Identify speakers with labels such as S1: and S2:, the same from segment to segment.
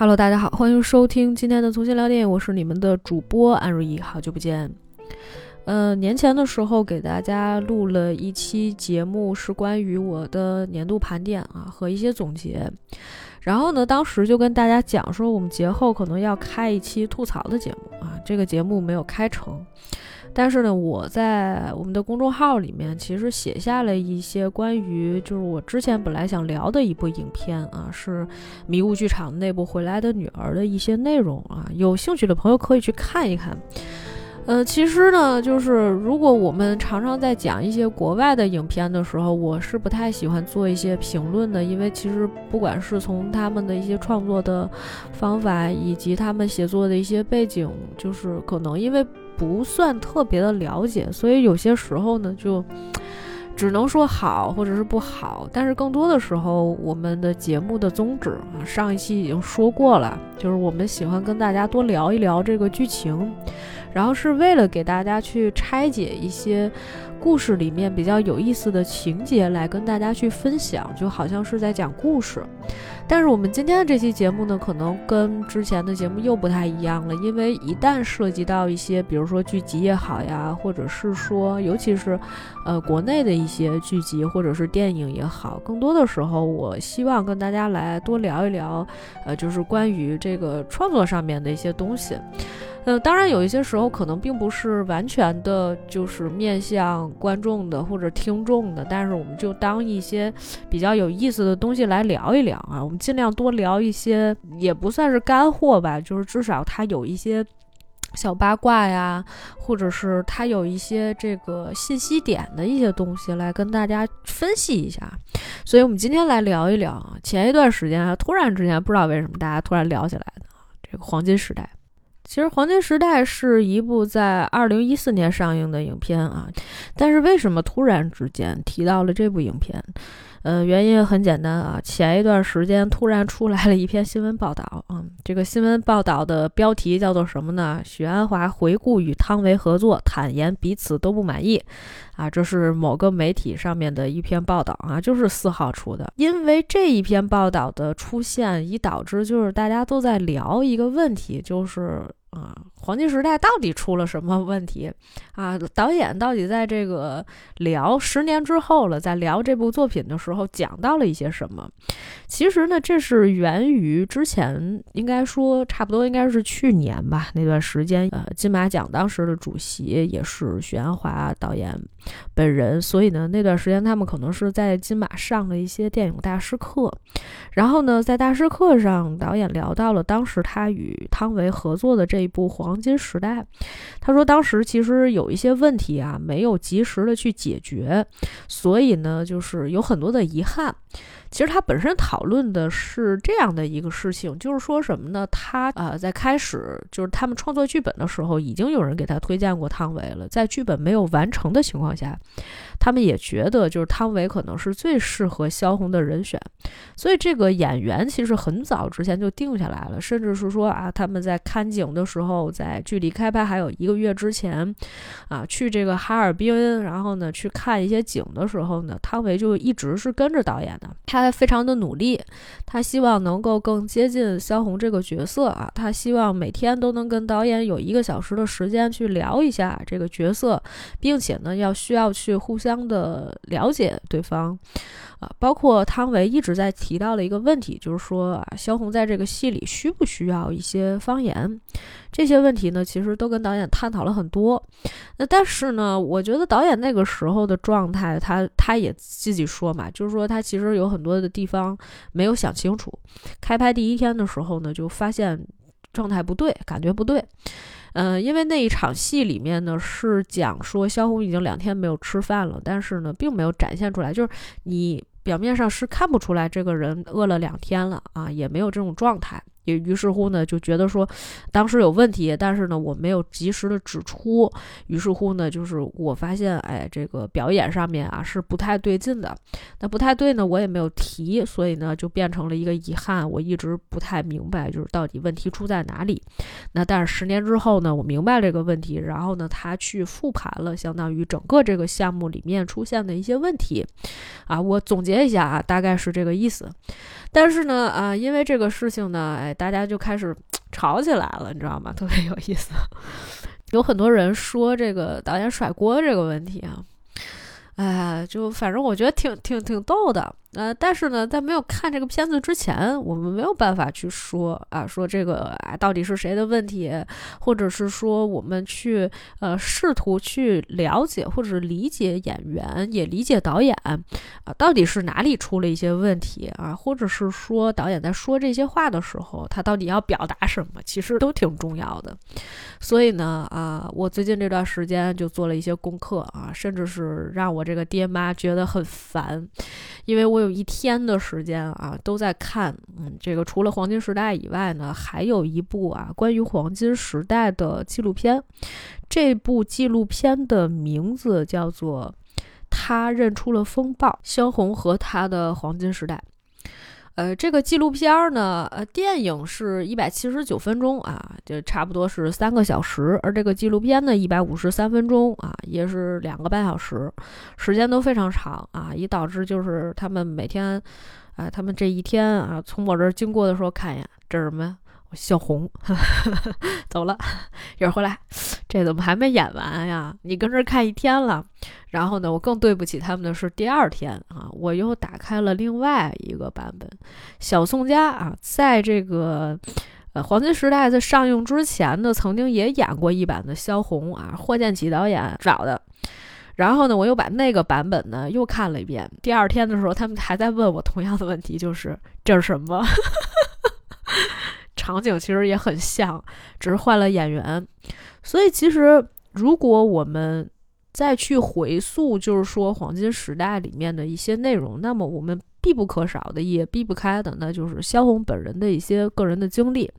S1: Hello，大家好，欢迎收听今天的重新聊电影，我是你们的主播安如意，好久不见。呃，年前的时候给大家录了一期节目，是关于我的年度盘点啊和一些总结。然后呢，当时就跟大家讲说，我们节后可能要开一期吐槽的节目啊，这个节目没有开成。但是呢，我在我们的公众号里面其实写下了一些关于，就是我之前本来想聊的一部影片啊，是迷雾剧场内部《回来的女儿》的一些内容啊，有兴趣的朋友可以去看一看。呃，其实呢，就是如果我们常常在讲一些国外的影片的时候，我是不太喜欢做一些评论的，因为其实不管是从他们的一些创作的方法，以及他们写作的一些背景，就是可能因为。不算特别的了解，所以有些时候呢，就只能说好或者是不好。但是更多的时候，我们的节目的宗旨啊，上一期已经说过了，就是我们喜欢跟大家多聊一聊这个剧情，然后是为了给大家去拆解一些。故事里面比较有意思的情节来跟大家去分享，就好像是在讲故事。但是我们今天的这期节目呢，可能跟之前的节目又不太一样了，因为一旦涉及到一些，比如说剧集也好呀，或者是说，尤其是，呃，国内的一些剧集或者是电影也好，更多的时候，我希望跟大家来多聊一聊，呃，就是关于这个创作上面的一些东西。呃，当然有一些时候可能并不是完全的，就是面向观众的或者听众的，但是我们就当一些比较有意思的东西来聊一聊啊。我们尽量多聊一些，也不算是干货吧，就是至少它有一些小八卦呀，或者是它有一些这个信息点的一些东西来跟大家分析一下。所以我们今天来聊一聊啊，前一段时间啊，突然之间不知道为什么大家突然聊起来的这个黄金时代。其实《黄金时代》是一部在二零一四年上映的影片啊，但是为什么突然之间提到了这部影片？呃，原因很简单啊，前一段时间突然出来了一篇新闻报道嗯，这个新闻报道的标题叫做什么呢？许鞍华回顾与汤唯合作，坦言彼此都不满意啊，这是某个媒体上面的一篇报道啊，就是四号出的。因为这一篇报道的出现，以导致就是大家都在聊一个问题，就是。啊，黄金时代到底出了什么问题啊？导演到底在这个聊十年之后了，在聊这部作品的时候讲到了一些什么？其实呢，这是源于之前，应该说差不多应该是去年吧，那段时间，呃，金马奖当时的主席也是许鞍华导演本人，所以呢，那段时间他们可能是在金马上了一些电影大师课，然后呢，在大师课上，导演聊到了当时他与汤唯合作的这。一部《黄金时代》，他说当时其实有一些问题啊，没有及时的去解决，所以呢，就是有很多的遗憾。其实他本身讨论的是这样的一个事情，就是说什么呢？他呃，在开始就是他们创作剧本的时候，已经有人给他推荐过汤唯了。在剧本没有完成的情况下，他们也觉得就是汤唯可能是最适合萧红的人选。所以这个演员其实很早之前就定下来了，甚至是说啊，他们在看景的时候，在距离开拍还有一个月之前，啊，去这个哈尔滨，然后呢去看一些景的时候呢，汤唯就一直是跟着导演的。他非常的努力，他希望能够更接近萧红这个角色啊，他希望每天都能跟导演有一个小时的时间去聊一下这个角色，并且呢，要需要去互相的了解对方。啊，包括汤唯一直在提到的一个问题，就是说啊，萧红在这个戏里需不需要一些方言？这些问题呢，其实都跟导演探讨了很多。那但是呢，我觉得导演那个时候的状态，他他也自己说嘛，就是说他其实有很多的地方没有想清楚。开拍第一天的时候呢，就发现状态不对，感觉不对。嗯，因为那一场戏里面呢，是讲说萧红已经两天没有吃饭了，但是呢，并没有展现出来，就是你表面上是看不出来这个人饿了两天了啊，也没有这种状态。也于是乎呢，就觉得说当时有问题，但是呢，我没有及时的指出。于是乎呢，就是我发现，哎，这个表演上面啊是不太对劲的。那不太对呢，我也没有提，所以呢，就变成了一个遗憾。我一直不太明白，就是到底问题出在哪里。那但是十年之后呢，我明白这个问题，然后呢，他去复盘了，相当于整个这个项目里面出现的一些问题。啊，我总结一下啊，大概是这个意思。但是呢，啊，因为这个事情呢，哎。大家就开始吵起来了，你知道吗？特别有意思。有很多人说这个导演甩锅这个问题啊。哎，就反正我觉得挺挺挺逗的，呃，但是呢，在没有看这个片子之前，我们没有办法去说啊，说这个啊到底是谁的问题，或者是说我们去呃试图去了解或者理解演员，也理解导演啊，到底是哪里出了一些问题啊，或者是说导演在说这些话的时候，他到底要表达什么，其实都挺重要的。所以呢，啊，我最近这段时间就做了一些功课啊，甚至是让我。这个爹妈觉得很烦，因为我有一天的时间啊都在看，嗯，这个除了黄金时代以外呢，还有一部啊关于黄金时代的纪录片。这部纪录片的名字叫做《他认出了风暴：萧红和他的黄金时代》。呃，这个纪录片呢，呃，电影是一百七十九分钟啊，就差不多是三个小时，而这个纪录片呢，一百五十三分钟啊，也是两个半小时，时间都非常长啊，以导致就是他们每天，啊，他们这一天啊，从我这儿经过的时候看一眼，这是什么呀？小红 走了，一会儿回来，这怎么还没演完呀？你跟这儿看一天了，然后呢，我更对不起他们的是第二天啊，我又打开了另外一个版本，小宋佳啊，在这个呃黄金时代在上映之前呢，曾经也演过一版的萧红啊，霍建起导演找的，然后呢，我又把那个版本呢又看了一遍。第二天的时候，他们还在问我同样的问题，就是这是什么？场景其实也很像，只是换了演员。所以，其实如果我们再去回溯，就是说黄金时代里面的一些内容，那么我们。必不可少的，也避不开的，那就是萧红本人的一些个人的经历。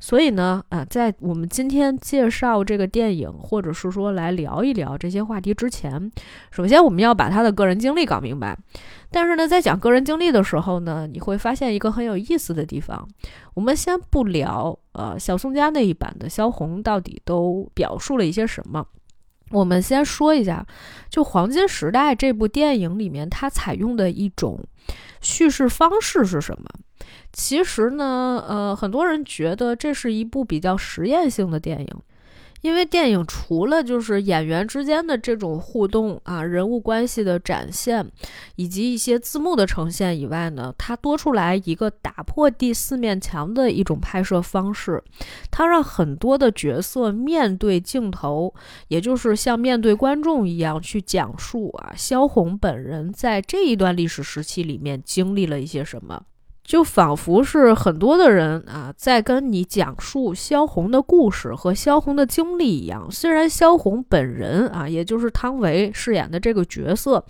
S1: 所以呢，啊，在我们今天介绍这个电影，或者是说来聊一聊这些话题之前，首先我们要把他的个人经历搞明白。但是呢，在讲个人经历的时候呢，你会发现一个很有意思的地方。我们先不聊，呃，小宋家那一版的萧红到底都表述了一些什么。我们先说一下，就《黄金时代》这部电影里面，它采用的一种叙事方式是什么？其实呢，呃，很多人觉得这是一部比较实验性的电影。因为电影除了就是演员之间的这种互动啊，人物关系的展现，以及一些字幕的呈现以外呢，它多出来一个打破第四面墙的一种拍摄方式，它让很多的角色面对镜头，也就是像面对观众一样去讲述啊，萧红本人在这一段历史时期里面经历了一些什么。就仿佛是很多的人啊，在跟你讲述萧红的故事和萧红的经历一样。虽然萧红本人啊，也就是汤唯饰演的这个角色。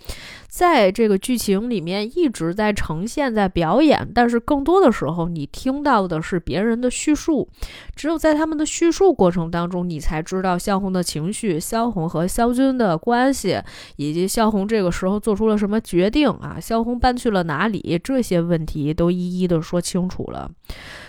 S1: 在这个剧情里面一直在呈现，在表演，但是更多的时候，你听到的是别人的叙述。只有在他们的叙述过程当中，你才知道萧红的情绪、萧红和萧军的关系，以及萧红这个时候做出了什么决定啊？萧红搬去了哪里？这些问题都一一的说清楚了。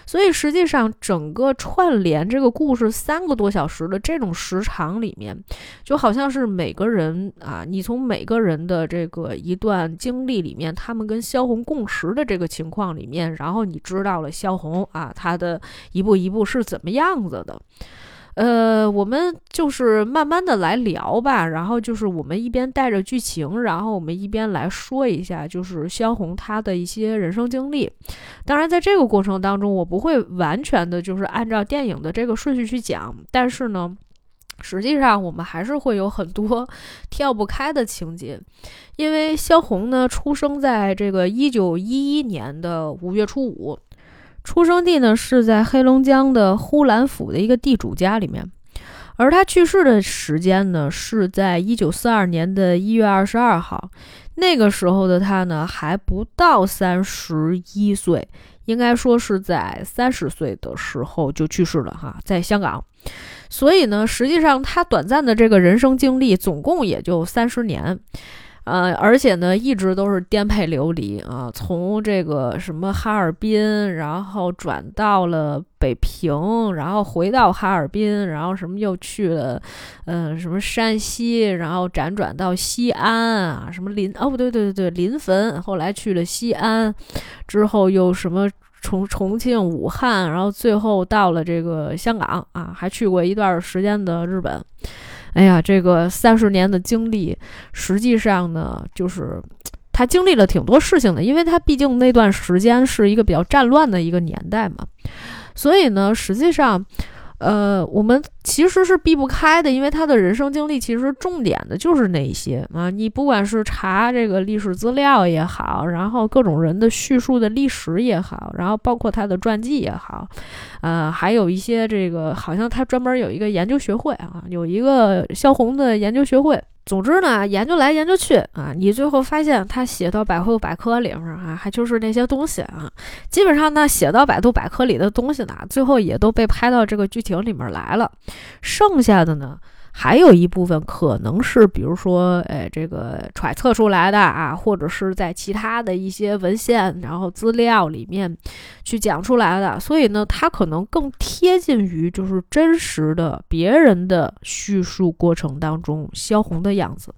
S1: 所以实际上，整个串联这个故事三个多小时的这种时长里面，就好像是每个人啊，你从每个人的这个一段经历里面，他们跟萧红共识的这个情况里面，然后你知道了萧红啊，她的一步一步是怎么样子的。呃，我们就是慢慢的来聊吧，然后就是我们一边带着剧情，然后我们一边来说一下，就是萧红她的一些人生经历。当然，在这个过程当中，我不会完全的就是按照电影的这个顺序去讲，但是呢，实际上我们还是会有很多 跳不开的情节，因为萧红呢，出生在这个一九一一年的五月初五。出生地呢是在黑龙江的呼兰府的一个地主家里面，而他去世的时间呢是在一九四二年的一月二十二号。那个时候的他呢还不到三十一岁，应该说是在三十岁的时候就去世了哈，在香港。所以呢，实际上他短暂的这个人生经历总共也就三十年。呃，而且呢，一直都是颠沛流离啊，从这个什么哈尔滨，然后转到了北平，然后回到哈尔滨，然后什么又去了，嗯，什么山西，然后辗转到西安啊，什么临哦不对对对对临汾，后来去了西安，之后又什么重重庆、武汉，然后最后到了这个香港啊，还去过一段时间的日本。哎呀，这个三十年的经历，实际上呢，就是他经历了挺多事情的，因为他毕竟那段时间是一个比较战乱的一个年代嘛，所以呢，实际上。呃，我们其实是避不开的，因为他的人生经历其实重点的就是那一些啊。你不管是查这个历史资料也好，然后各种人的叙述的历史也好，然后包括他的传记也好，呃，还有一些这个好像他专门有一个研究学会啊，有一个萧红的研究学会。总之呢，研究来研究去啊，你最后发现他写到百度百科里面啊，还就是那些东西啊。基本上呢，写到百度百科里的东西呢，最后也都被拍到这个剧情里面来了。剩下的呢？还有一部分可能是，比如说，哎，这个揣测出来的啊，或者是在其他的一些文献、然后资料里面去讲出来的，所以呢，它可能更贴近于就是真实的别人的叙述过程当中萧红的样子，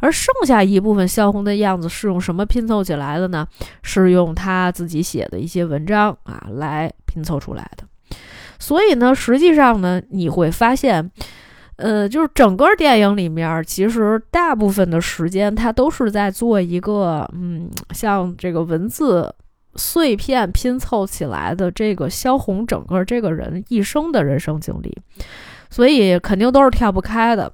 S1: 而剩下一部分萧红的样子是用什么拼凑起来的呢？是用他自己写的一些文章啊来拼凑出来的。所以呢，实际上呢，你会发现。呃，就是整个电影里面，其实大部分的时间，他都是在做一个，嗯，像这个文字碎片拼凑起来的这个萧红整个这个人一生的人生经历，所以肯定都是跳不开的。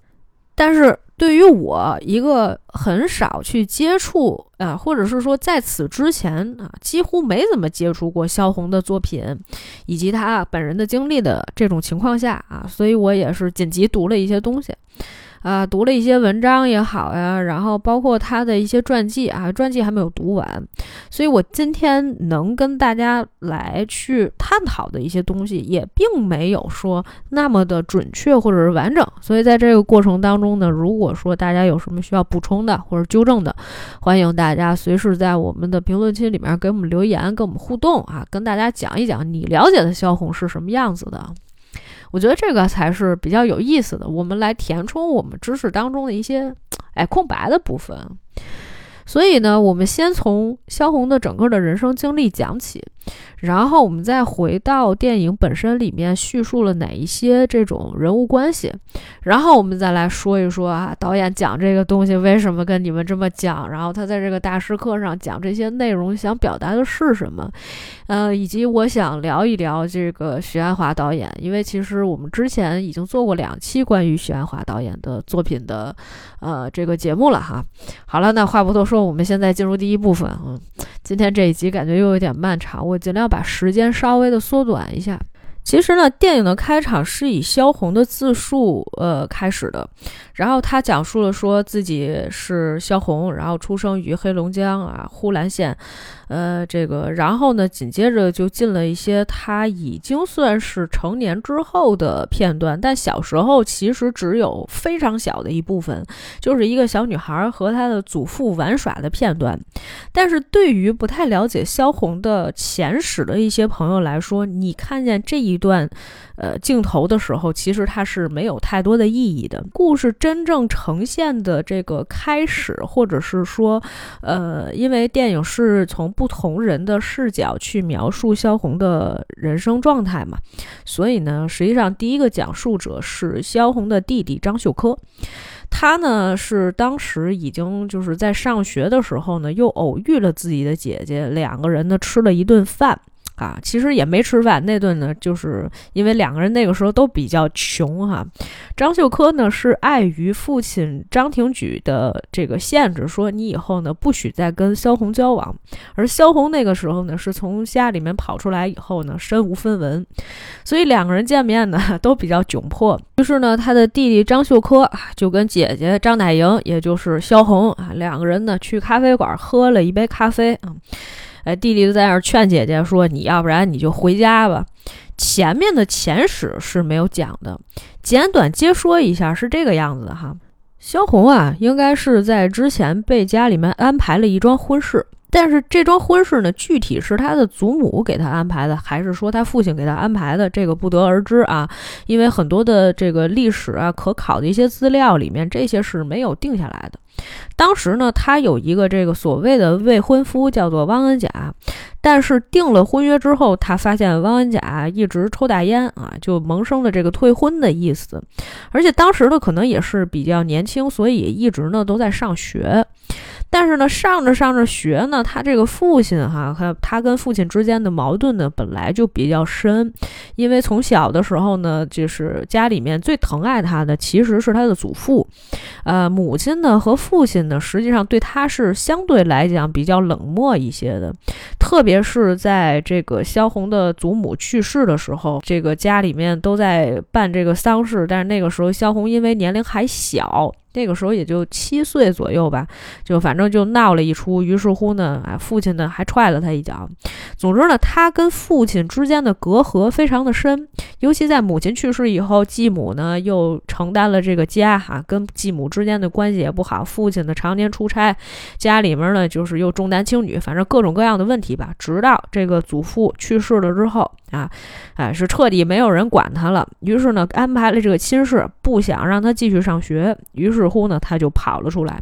S1: 但是对于我一个很少去接触啊，或者是说在此之前啊，几乎没怎么接触过萧红的作品，以及他本人的经历的这种情况下啊，所以我也是紧急读了一些东西。啊，读了一些文章也好呀，然后包括他的一些传记啊，传记还没有读完，所以我今天能跟大家来去探讨的一些东西，也并没有说那么的准确或者是完整。所以在这个过程当中呢，如果说大家有什么需要补充的或者纠正的，欢迎大家随时在我们的评论区里面给我们留言，跟我们互动啊，跟大家讲一讲你了解的萧红是什么样子的。我觉得这个才是比较有意思的，我们来填充我们知识当中的一些，哎，空白的部分。所以呢，我们先从萧红的整个的人生经历讲起。然后我们再回到电影本身里面叙述了哪一些这种人物关系，然后我们再来说一说啊，导演讲这个东西为什么跟你们这么讲，然后他在这个大师课上讲这些内容想表达的是什么，呃，以及我想聊一聊这个徐安华导演，因为其实我们之前已经做过两期关于徐安华导演的作品的呃这个节目了哈。好了，那话不多说，我们现在进入第一部分啊。今天这一集感觉又有点漫长，我尽量把时间稍微的缩短一下。其实呢，电影的开场是以萧红的自述呃开始的，然后他讲述了说自己是萧红，然后出生于黑龙江啊呼兰县。呃，这个，然后呢，紧接着就进了一些他已经算是成年之后的片段，但小时候其实只有非常小的一部分，就是一个小女孩和她的祖父玩耍的片段。但是对于不太了解萧红的前史的一些朋友来说，你看见这一段。呃，镜头的时候，其实它是没有太多的意义的。故事真正呈现的这个开始，或者是说，呃，因为电影是从不同人的视角去描述萧红的人生状态嘛，所以呢，实际上第一个讲述者是萧红的弟弟张秀科，他呢是当时已经就是在上学的时候呢，又偶遇了自己的姐姐，两个人呢吃了一顿饭。啊，其实也没吃饭那顿呢，就是因为两个人那个时候都比较穷哈。张秀科呢是碍于父亲张廷举的这个限制，说你以后呢不许再跟萧红交往。而萧红那个时候呢是从家里面跑出来以后呢身无分文，所以两个人见面呢 都比较窘迫。于是呢他的弟弟张秀科就跟姐姐张乃莹，也就是萧红啊两个人呢去咖啡馆喝了一杯咖啡啊。哎，弟弟就在那儿劝姐姐说：“你要不然你就回家吧。”前面的前史是没有讲的，简短接说一下是这个样子的哈。萧红啊，应该是在之前被家里面安排了一桩婚事，但是这桩婚事呢，具体是他的祖母给他安排的，还是说他父亲给他安排的，这个不得而知啊。因为很多的这个历史啊，可考的一些资料里面，这些是没有定下来的。当时呢，他有一个这个所谓的未婚夫，叫做汪恩甲。但是订了婚约之后，他发现汪恩甲一直抽大烟啊，就萌生了这个退婚的意思。而且当时呢，可能也是比较年轻，所以一直呢都在上学。但是呢，上着上着学呢，他这个父亲哈，他他跟父亲之间的矛盾呢，本来就比较深，因为从小的时候呢，就是家里面最疼爱他的其实是他的祖父，呃，母亲呢和父亲呢，实际上对他是相对来讲比较冷漠一些的，特别是在这个萧红的祖母去世的时候，这个家里面都在办这个丧事，但是那个时候萧红因为年龄还小。那个时候也就七岁左右吧，就反正就闹了一出。于是乎呢，啊，父亲呢还踹了他一脚。总之呢，他跟父亲之间的隔阂非常的深，尤其在母亲去世以后，继母呢又承担了这个家哈，跟继母之间的关系也不好。父亲呢常年出差，家里面呢就是又重男轻女，反正各种各样的问题吧。直到这个祖父去世了之后啊，哎，是彻底没有人管他了。于是呢，安排了这个亲事，不想让他继续上学。于是。乎呢，他就跑了出来。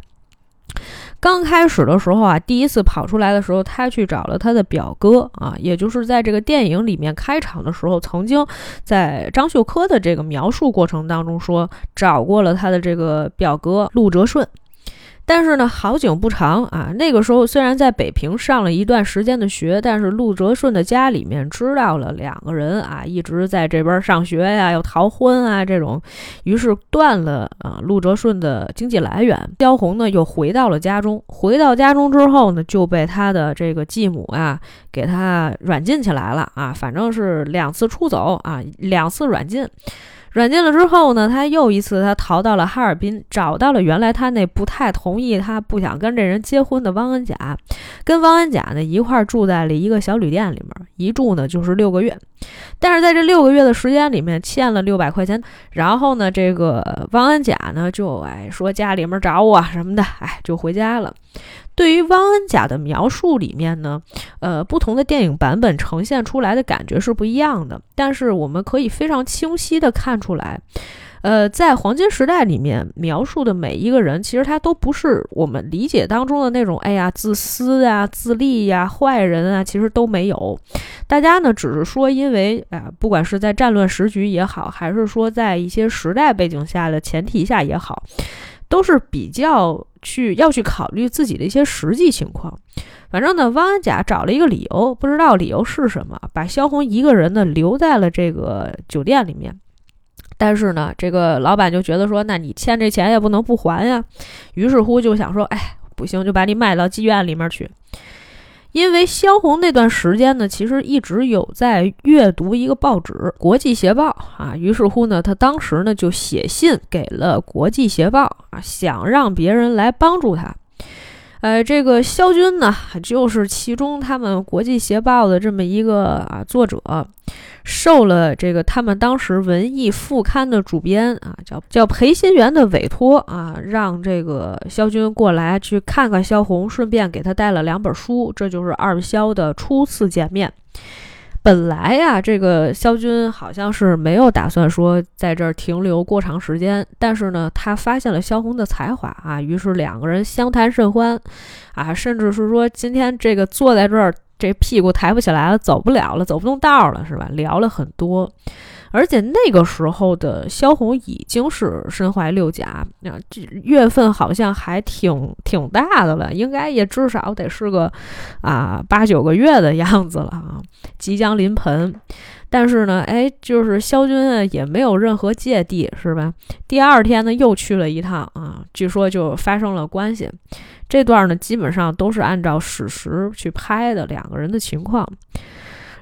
S1: 刚开始的时候啊，第一次跑出来的时候，他去找了他的表哥啊，也就是在这个电影里面开场的时候，曾经在张秀科的这个描述过程当中说，找过了他的这个表哥陆哲顺。但是呢，好景不长啊。那个时候虽然在北平上了一段时间的学，但是陆哲顺的家里面知道了两个人啊一直在这边上学呀，要逃婚啊这种，于是断了啊陆哲顺的经济来源。萧红呢又回到了家中，回到家中之后呢，就被他的这个继母啊给他软禁起来了啊，反正是两次出走啊，两次软禁。软禁了之后呢，他又一次他逃到了哈尔滨，找到了原来他那不太同意、他不想跟这人结婚的汪恩甲，跟汪恩甲呢一块住在了一个小旅店里面，一住呢就是六个月。但是在这六个月的时间里面，欠了六百块钱，然后呢，这个汪恩甲呢就哎说家里面找我什么的，哎就回家了。对于汪恩甲的描述里面呢，呃，不同的电影版本呈现出来的感觉是不一样的。但是我们可以非常清晰的看出来，呃，在黄金时代里面描述的每一个人，其实他都不是我们理解当中的那种，哎呀，自私呀、自利呀、坏人啊，其实都没有。大家呢，只是说，因为啊，不管是在战乱时局也好，还是说在一些时代背景下的前提下也好。都是比较去要去考虑自己的一些实际情况。反正呢，汪恩甲找了一个理由，不知道理由是什么，把萧红一个人呢留在了这个酒店里面。但是呢，这个老板就觉得说，那你欠这钱也不能不还呀。于是乎就想说，哎，不行，就把你卖到妓院里面去。因为萧红那段时间呢，其实一直有在阅读一个报纸《国际协报》啊，于是乎呢，他当时呢就写信给了《国际协报》啊，想让别人来帮助他。呃，这个萧军呢，就是其中他们《国际协报》的这么一个啊作者。受了这个他们当时文艺副刊的主编啊，叫叫裴新元的委托啊，让这个萧军过来去看看萧红，顺便给他带了两本书。这就是二萧的初次见面。本来呀，这个萧军好像是没有打算说在这儿停留过长时间，但是呢，他发现了萧红的才华啊，于是两个人相谈甚欢啊，甚至是说今天这个坐在这儿。这屁股抬不起来了，走不了了，走不动道了，是吧？聊了很多，而且那个时候的萧红已经是身怀六甲，啊，这月份好像还挺挺大的了，应该也至少得是个啊八九个月的样子了啊，即将临盆。但是呢，哎，就是萧军啊，也没有任何芥蒂，是吧？第二天呢，又去了一趟啊，据说就发生了关系。这段呢，基本上都是按照史实去拍的两个人的情况。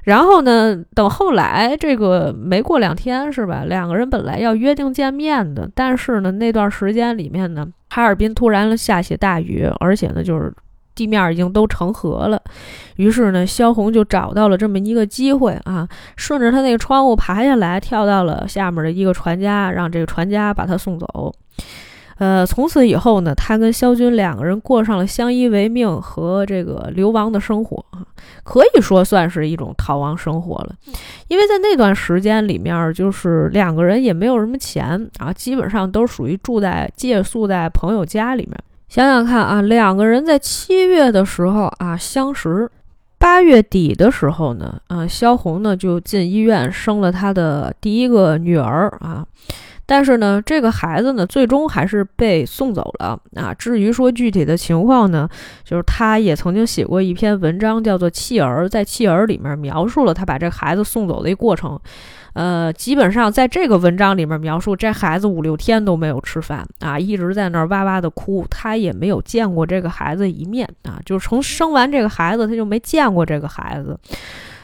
S1: 然后呢，等后来这个没过两天，是吧？两个人本来要约定见面的，但是呢，那段时间里面呢，哈尔滨突然下起大雨，而且呢，就是地面已经都成河了。于是呢，萧红就找到了这么一个机会啊，顺着他那个窗户爬下来，跳到了下面的一个船家，让这个船家把他送走。呃，从此以后呢，他跟萧军两个人过上了相依为命和这个流亡的生活啊，可以说算是一种逃亡生活了。因为在那段时间里面，就是两个人也没有什么钱啊，基本上都属于住在借宿在朋友家里面。想想看啊，两个人在七月的时候啊相识，八月底的时候呢，啊，萧红呢就进医院生了她的第一个女儿啊。但是呢，这个孩子呢，最终还是被送走了啊。至于说具体的情况呢，就是他也曾经写过一篇文章，叫做《弃儿》，在《弃儿》里面描述了他把这孩子送走的一过程。呃，基本上在这个文章里面描述，这孩子五六天都没有吃饭啊，一直在那儿哇哇的哭，他也没有见过这个孩子一面啊，就是从生完这个孩子，他就没见过这个孩子。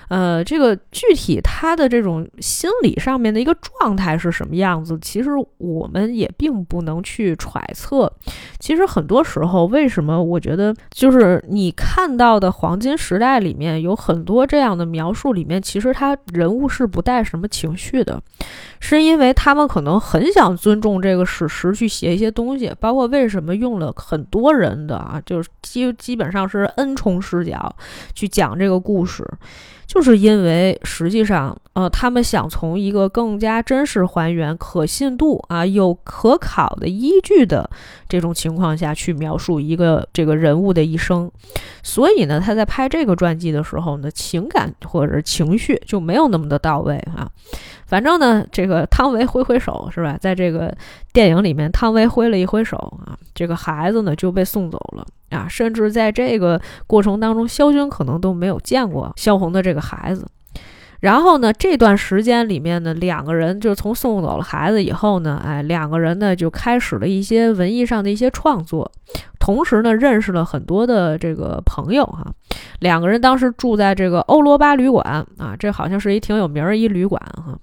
S1: 呃，这个具体他的这种心理上面的一个状态是什么样子，其实我们也并不能去揣测。其实很多时候，为什么我觉得就是你看到的黄金时代里面有很多这样的描述，里面其实他人物是不带什么情绪的，是因为他们可能很想尊重这个史实去写一些东西，包括为什么用了很多人的啊，就是基基本上是 N 重视角去讲这个故事。就是因为实际上，呃，他们想从一个更加真实还原、可信度啊有可考的依据的这种情况下去描述一个这个人物的一生，所以呢，他在拍这个传记的时候呢，情感或者情绪就没有那么的到位啊。反正呢，这个汤唯挥挥手是吧？在这个电影里面，汤唯挥了一挥手啊，这个孩子呢就被送走了啊。甚至在这个过程当中，肖军可能都没有见过萧红的这个孩子。然后呢，这段时间里面呢，两个人就从送走了孩子以后呢，哎，两个人呢就开始了一些文艺上的一些创作，同时呢，认识了很多的这个朋友哈。两个人当时住在这个欧罗巴旅馆啊，这好像是一挺有名儿一旅馆哈。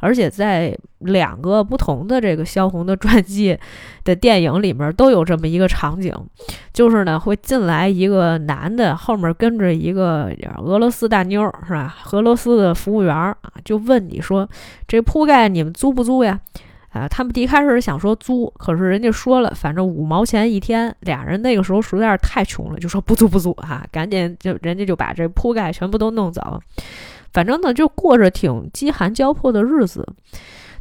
S1: 而且在两个不同的这个萧红的传记的电影里面都有这么一个场景，就是呢会进来一个男的，后面跟着一个俄罗斯大妞，是吧？俄罗斯的服务员啊，就问你说：“这铺盖你们租不租呀？”啊，他们一开始想说租，可是人家说了，反正五毛钱一天。俩人那个时候实在是太穷了，就说不租不租啊，赶紧就人家就把这铺盖全部都弄走。反正呢，就过着挺饥寒交迫的日子，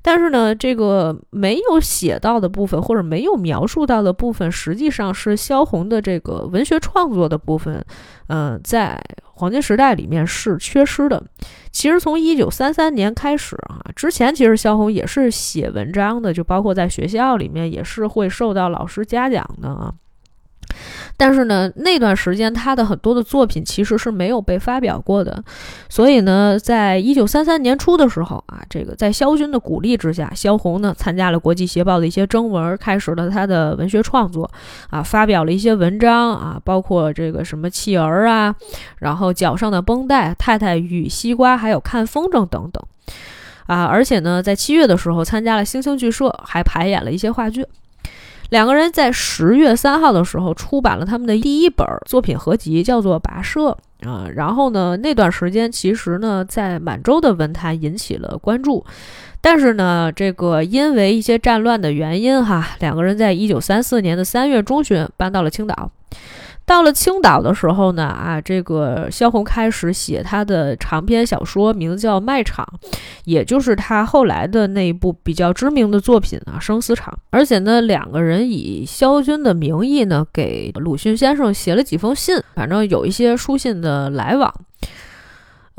S1: 但是呢，这个没有写到的部分，或者没有描述到的部分，实际上是萧红的这个文学创作的部分，嗯，在黄金时代里面是缺失的。其实从一九三三年开始啊，之前其实萧红也是写文章的，就包括在学校里面也是会受到老师嘉奖的啊。但是呢，那段时间他的很多的作品其实是没有被发表过的，所以呢，在一九三三年初的时候啊，这个在萧军的鼓励之下，萧红呢参加了国际协报的一些征文，开始了他的文学创作啊，发表了一些文章啊，包括这个什么弃儿啊，然后脚上的绷带、太太与西瓜，还有看风筝等等啊，而且呢，在七月的时候参加了星星剧社，还排演了一些话剧。两个人在十月三号的时候出版了他们的第一本作品合集，叫做《跋涉》啊。然后呢，那段时间其实呢，在满洲的文坛引起了关注，但是呢，这个因为一些战乱的原因哈，两个人在一九三四年的三月中旬搬到了青岛。到了青岛的时候呢，啊，这个萧红开始写他的长篇小说，名字叫《卖场》，也就是他后来的那一部比较知名的作品啊，《生死场》。而且呢，两个人以萧军的名义呢，给鲁迅先生写了几封信，反正有一些书信的来往。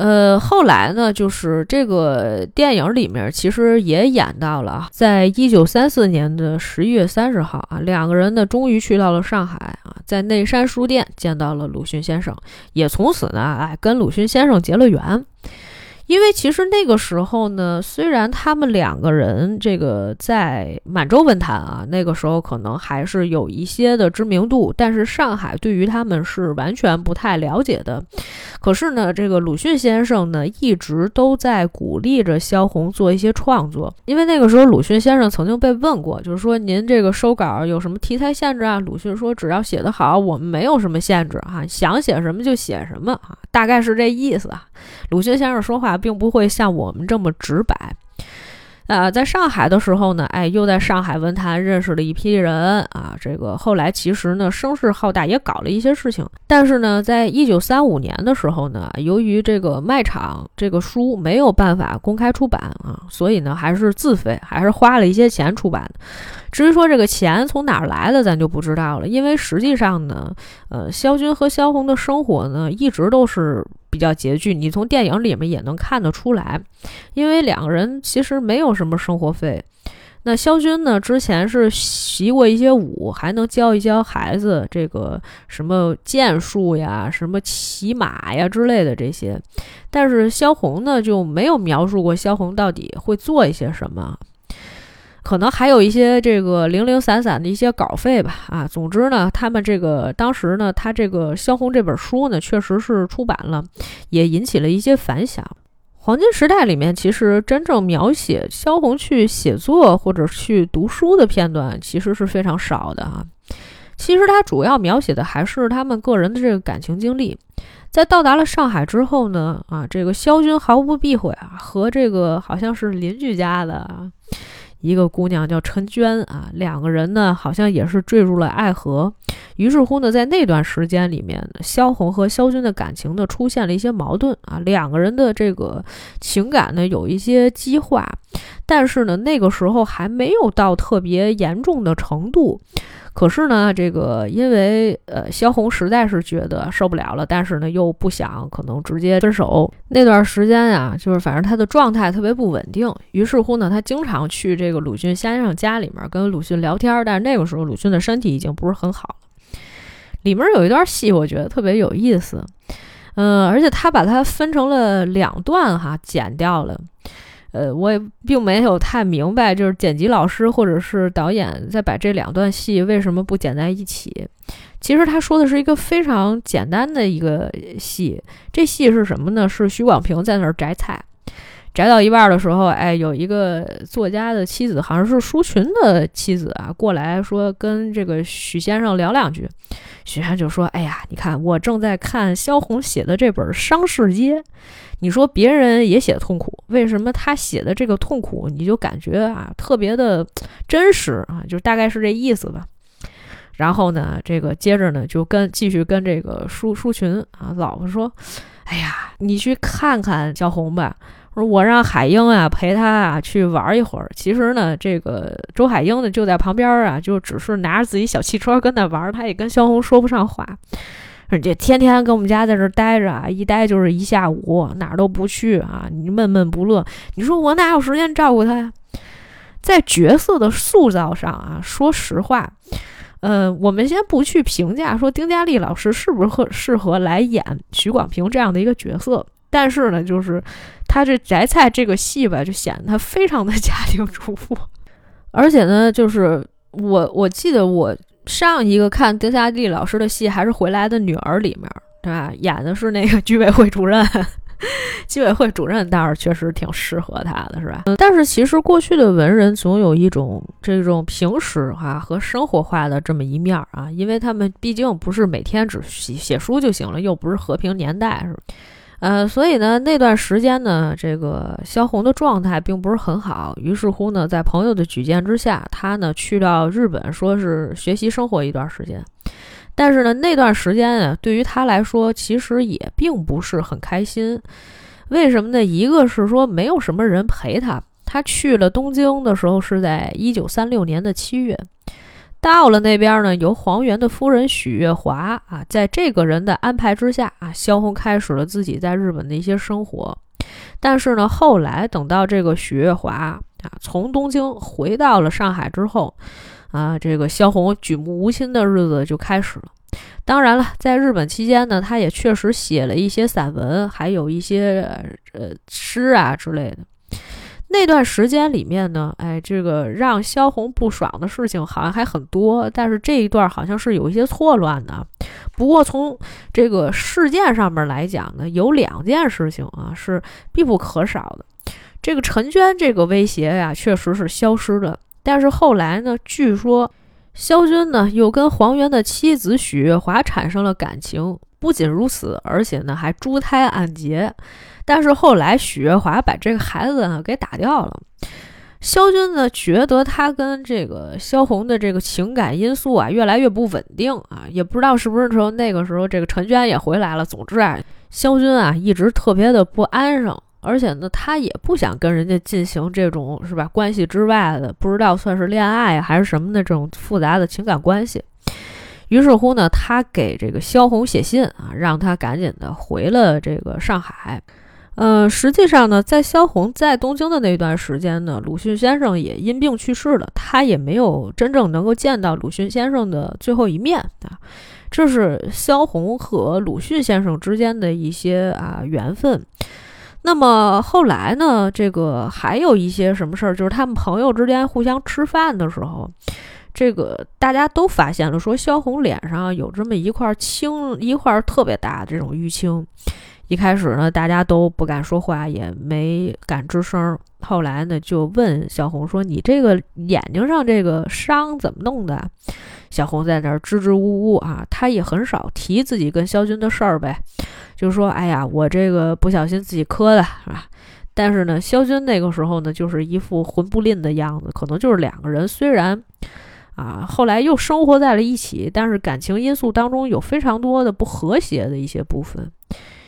S1: 呃，后来呢，就是这个电影里面其实也演到了，在一九三四年的十一月三十号啊，两个人呢终于去到了上海啊，在内山书店见到了鲁迅先生，也从此呢，哎，跟鲁迅先生结了缘。因为其实那个时候呢，虽然他们两个人这个在满洲文坛啊，那个时候可能还是有一些的知名度，但是上海对于他们是完全不太了解的。可是呢，这个鲁迅先生呢，一直都在鼓励着萧红做一些创作。因为那个时候，鲁迅先生曾经被问过，就是说您这个收稿有什么题材限制啊？鲁迅说，只要写得好，我们没有什么限制啊，想写什么就写什么啊，大概是这意思啊。鲁迅先生说话并不会像我们这么直白，啊，在上海的时候呢，哎，又在上海文坛认识了一批人啊。这个后来其实呢，声势浩大，也搞了一些事情。但是呢，在一九三五年的时候呢，由于这个卖场这个书没有办法公开出版啊，所以呢，还是自费，还是花了一些钱出版的。至于说这个钱从哪儿来的，咱就不知道了。因为实际上呢，呃，萧军和萧红的生活呢，一直都是。比较拮据，你从电影里面也能看得出来，因为两个人其实没有什么生活费。那萧军呢，之前是习过一些武，还能教一教孩子这个什么剑术呀、什么骑马呀之类的这些，但是萧红呢就没有描述过萧红到底会做一些什么。可能还有一些这个零零散散的一些稿费吧，啊，总之呢，他们这个当时呢，他这个萧红这本书呢，确实是出版了，也引起了一些反响。黄金时代里面，其实真正描写萧红去写作或者去读书的片段，其实是非常少的啊。其实他主要描写的还是他们个人的这个感情经历。在到达了上海之后呢，啊，这个萧军毫不避讳啊，和这个好像是邻居家的啊。一个姑娘叫陈娟啊，两个人呢好像也是坠入了爱河。于是乎呢，在那段时间里面，萧红和萧军的感情呢出现了一些矛盾啊，两个人的这个情感呢有一些激化，但是呢那个时候还没有到特别严重的程度。可是呢，这个因为呃，萧红实在是觉得受不了了，但是呢又不想可能直接分手。那段时间呀，就是反正他的状态特别不稳定。于是乎呢，他经常去这个鲁迅先生家里面跟鲁迅聊天。但是那个时候鲁迅的身体已经不是很好了。里面有一段戏，我觉得特别有意思，嗯，而且他把它分成了两段哈，剪掉了。呃，我也并没有太明白，就是剪辑老师或者是导演在把这两段戏为什么不剪在一起？其实他说的是一个非常简单的一个戏，这戏是什么呢？是徐广平在那儿摘菜，摘到一半的时候，哎，有一个作家的妻子，好像是舒群的妻子啊，过来说跟这个许先生聊两句。许先生就说：“哎呀，你看我正在看萧红写的这本《商市街》。”你说别人也写痛苦，为什么他写的这个痛苦你就感觉啊特别的真实啊？就大概是这意思吧。然后呢，这个接着呢就跟继续跟这个舒舒群啊老婆说：“哎呀，你去看看萧红吧。说我让海英啊陪他啊去玩一会儿。其实呢，这个周海英呢就在旁边啊，就只是拿着自己小汽车跟那玩，他也跟萧红说不上话。”这天天跟我们家在这待着啊，一待就是一下午，哪儿都不去啊，你闷闷不乐。你说我哪有时间照顾他呀？在角色的塑造上啊，说实话，呃，我们先不去评价说丁嘉丽老师是不是适合来演徐广平这样的一个角色，但是呢，就是他这摘菜这个戏吧，就显得他非常的 家庭主妇，而且呢，就是我我记得我。上一个看丁嘉丽老师的戏还是《回来的女儿》里面，对吧？演的是那个居委会主任，居委会主任倒是确实挺适合他的，是吧？但是其实过去的文人总有一种这种平时化和生活化的这么一面啊，因为他们毕竟不是每天只写写书就行了，又不是和平年代，是吧？呃，所以呢，那段时间呢，这个萧红的状态并不是很好。于是乎呢，在朋友的举荐之下，他呢去到日本，说是学习生活一段时间。但是呢，那段时间啊，对于他来说，其实也并不是很开心。为什么呢？一个是说没有什么人陪他。他去了东京的时候是在一九三六年的七月。到了那边呢，由黄元的夫人许月华啊，在这个人的安排之下啊，萧红开始了自己在日本的一些生活。但是呢，后来等到这个许月华啊从东京回到了上海之后，啊，这个萧红举目无亲的日子就开始了。当然了，在日本期间呢，他也确实写了一些散文，还有一些呃诗啊之类的。那段时间里面呢，哎，这个让萧红不爽的事情好像还很多，但是这一段好像是有一些错乱的。不过从这个事件上面来讲呢，有两件事情啊是必不可少的。这个陈娟这个威胁呀，确实是消失了。但是后来呢，据说萧军呢又跟黄元的妻子许月华产生了感情。不仅如此，而且呢还珠胎暗结。但是后来许月华把这个孩子呢给打掉了。萧军呢，觉得他跟这个萧红的这个情感因素啊，越来越不稳定啊，也不知道是不是说那个时候这个陈娟也回来了。总之啊，萧军啊一直特别的不安生，而且呢，他也不想跟人家进行这种是吧关系之外的，不知道算是恋爱还是什么的这种复杂的情感关系。于是乎呢，他给这个萧红写信啊，让他赶紧的回了这个上海。呃，实际上呢，在萧红在东京的那段时间呢，鲁迅先生也因病去世了，他也没有真正能够见到鲁迅先生的最后一面啊。这是萧红和鲁迅先生之间的一些啊缘分。那么后来呢，这个还有一些什么事儿，就是他们朋友之间互相吃饭的时候，这个大家都发现了，说萧红脸上有这么一块青，一块特别大的这种淤青。一开始呢，大家都不敢说话，也没敢吱声。后来呢，就问小红说：“你这个眼睛上这个伤怎么弄的？”小红在那儿支支吾吾啊，她也很少提自己跟肖军的事儿呗，就说：“哎呀，我这个不小心自己磕的，是吧？”但是呢，肖军那个时候呢，就是一副魂不吝的样子，可能就是两个人虽然啊，后来又生活在了一起，但是感情因素当中有非常多的不和谐的一些部分。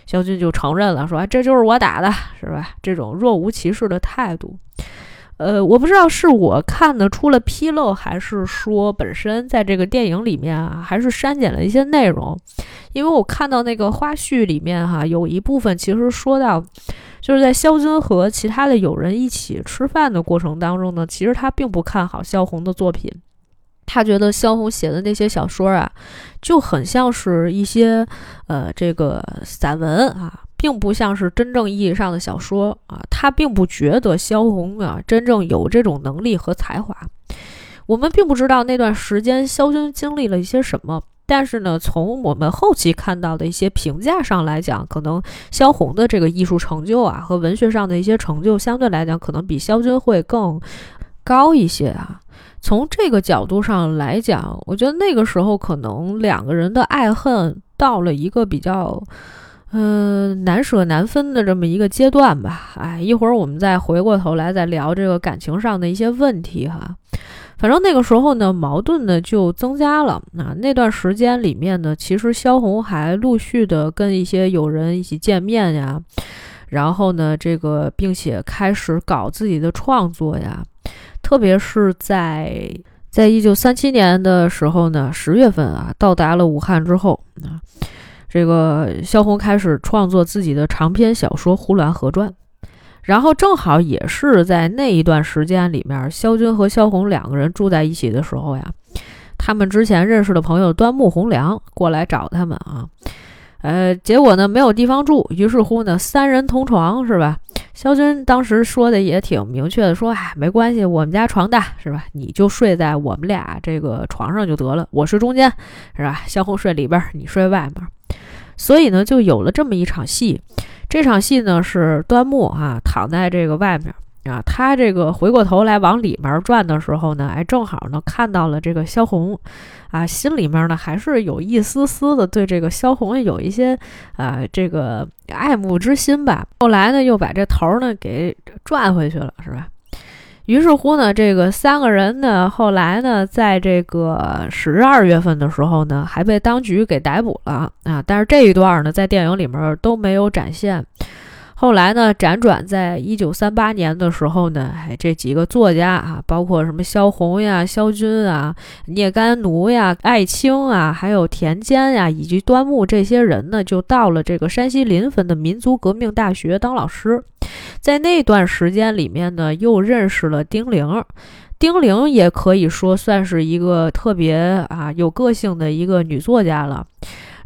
S1: 萧军就承认了，说：“哎，这就是我打的，是吧？”这种若无其事的态度，呃，我不知道是我看的出了纰漏，还是说本身在这个电影里面啊，还是删减了一些内容。因为我看到那个花絮里面哈，有一部分其实说到，就是在萧军和其他的友人一起吃饭的过程当中呢，其实他并不看好萧红的作品。他觉得萧红写的那些小说啊，就很像是一些呃这个散文啊，并不像是真正意义上的小说啊。他并不觉得萧红啊真正有这种能力和才华。我们并不知道那段时间萧军经历了一些什么，但是呢，从我们后期看到的一些评价上来讲，可能萧红的这个艺术成就啊和文学上的一些成就，相对来讲可能比萧军会更高一些啊。从这个角度上来讲，我觉得那个时候可能两个人的爱恨到了一个比较，嗯，难舍难分的这么一个阶段吧。哎，一会儿我们再回过头来再聊这个感情上的一些问题哈。反正那个时候呢，矛盾呢就增加了。那那段时间里面呢，其实萧红还陆续的跟一些友人一起见面呀，然后呢，这个并且开始搞自己的创作呀。特别是在在一九三七年的时候呢，十月份啊，到达了武汉之后啊，这个萧红开始创作自己的长篇小说《呼兰河传》，然后正好也是在那一段时间里面，萧军和萧红两个人住在一起的时候呀，他们之前认识的朋友端木蕻良过来找他们啊。呃，结果呢没有地方住，于是乎呢三人同床是吧？肖军当时说的也挺明确的，说哎没关系，我们家床大是吧？你就睡在我们俩这个床上就得了，我睡中间是吧？萧红睡里边，你睡外面。所以呢就有了这么一场戏，这场戏呢是端木啊躺在这个外面。啊，他这个回过头来往里面转的时候呢，哎，正好呢看到了这个萧红，啊，心里面呢还是有一丝丝的对这个萧红有一些啊这个爱慕之心吧。后来呢又把这头呢给转回去了，是吧？于是乎呢，这个三个人呢后来呢在这个十二月份的时候呢还被当局给逮捕了啊，但是这一段呢在电影里面都没有展现。后来呢，辗转在一九三八年的时候呢，哎，这几个作家啊，包括什么萧红呀、萧军啊、聂干奴呀、艾青啊，还有田间呀，以及端木这些人呢，就到了这个山西临汾的民族革命大学当老师。在那段时间里面呢，又认识了丁玲。丁玲也可以说算是一个特别啊有个性的一个女作家了。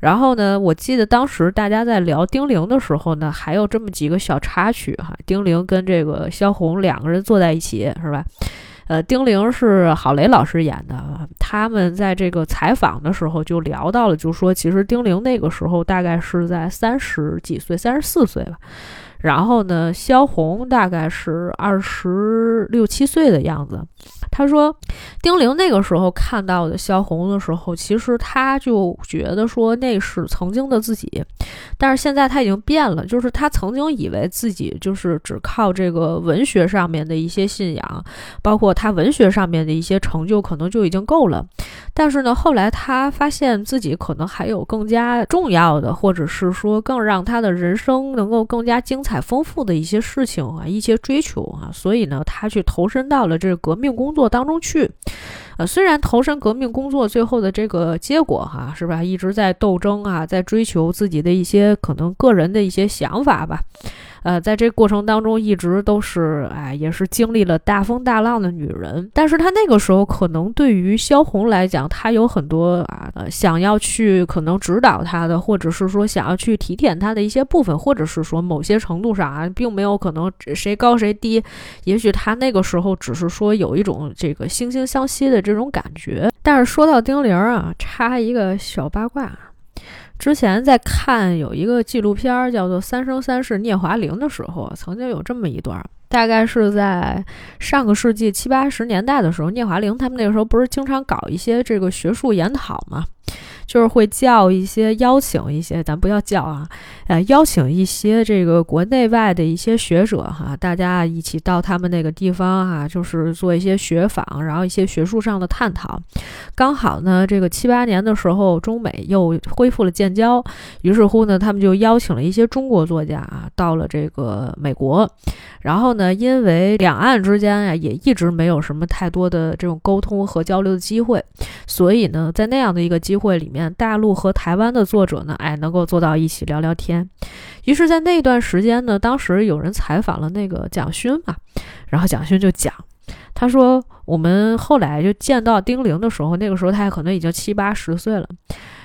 S1: 然后呢，我记得当时大家在聊丁玲的时候呢，还有这么几个小插曲哈。丁玲跟这个萧红两个人坐在一起，是吧？呃，丁玲是郝蕾老师演的，他们在这个采访的时候就聊到了，就说其实丁玲那个时候大概是在三十几岁，三十四岁吧。然后呢，萧红大概是二十六七岁的样子。他说，丁玲那个时候看到的萧红的时候，其实他就觉得说那是曾经的自己。但是现在他已经变了，就是他曾经以为自己就是只靠这个文学上面的一些信仰，包括他文学上面的一些成就，可能就已经够了。但是呢，后来他发现自己可能还有更加重要的，或者是说更让他的人生能够更加精彩丰富的一些事情啊，一些追求啊，所以呢，他去投身到了这个革命工作当中去。呃，虽然投身革命工作最后的这个结果哈，是吧，一直在斗争啊，在追求自己的一些可能个人的一些想法吧。呃，在这过程当中，一直都是哎，也是经历了大风大浪的女人。但是她那个时候，可能对于萧红来讲，她有很多啊，想要去可能指导她的，或者是说想要去提点她的一些部分，或者是说某些程度上啊，并没有可能谁高谁低。也许她那个时候只是说有一种这个惺惺相惜的这种感觉。但是说到丁玲啊，插一个小八卦。之前在看有一个纪录片儿叫做《三生三世聂华苓》的时候，曾经有这么一段，大概是在上个世纪七八十年代的时候，聂华苓他们那个时候不是经常搞一些这个学术研讨嘛。就是会叫一些邀请一些，咱不要叫啊，呃，邀请一些这个国内外的一些学者哈，大家一起到他们那个地方哈，就是做一些学访，然后一些学术上的探讨。刚好呢，这个七八年的时候，中美又恢复了建交，于是乎呢，他们就邀请了一些中国作家啊，到了这个美国。然后呢，因为两岸之间呀，也一直没有什么太多的这种沟通和交流的机会，所以呢，在那样的一个机会里面，大陆和台湾的作者呢，哎，能够坐到一起聊聊天。于是，在那段时间呢，当时有人采访了那个蒋勋嘛，然后蒋勋就讲，他说我们后来就见到丁玲的时候，那个时候他可能已经七八十岁了。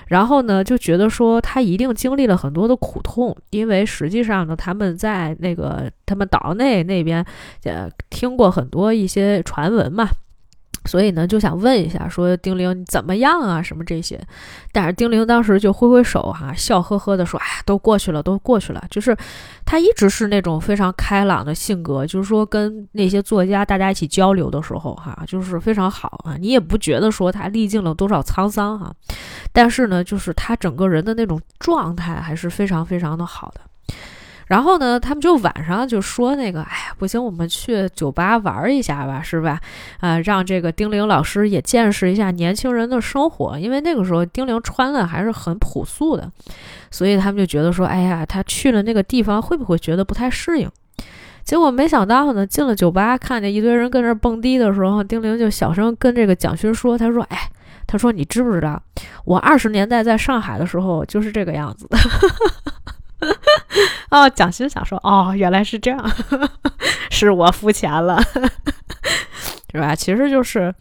S1: 然后呢，就觉得说他一定经历了很多的苦痛，因为实际上呢，他们在那个他们岛内那边，呃，听过很多一些传闻嘛。所以呢，就想问一下，说丁玲怎么样啊？什么这些？但是丁玲当时就挥挥手，哈，笑呵呵的说：“哎，都过去了，都过去了。”就是他一直是那种非常开朗的性格，就是说跟那些作家大家一起交流的时候，哈，就是非常好啊。你也不觉得说他历尽了多少沧桑哈，但是呢，就是他整个人的那种状态还是非常非常的好的。然后呢，他们就晚上就说那个，哎呀，不行，我们去酒吧玩一下吧，是吧？啊，让这个丁玲老师也见识一下年轻人的生活，因为那个时候丁玲穿的还是很朴素的，所以他们就觉得说，哎呀，他去了那个地方会不会觉得不太适应？结果没想到呢，进了酒吧，看见一堆人跟那蹦迪的时候，丁玲就小声跟这个蒋勋说，他说，哎，他说你知不知道，我二十年代在上海的时候就是这个样子的。哦，蒋欣想说，哦，原来是这样，是我肤浅了，是吧？其实就是，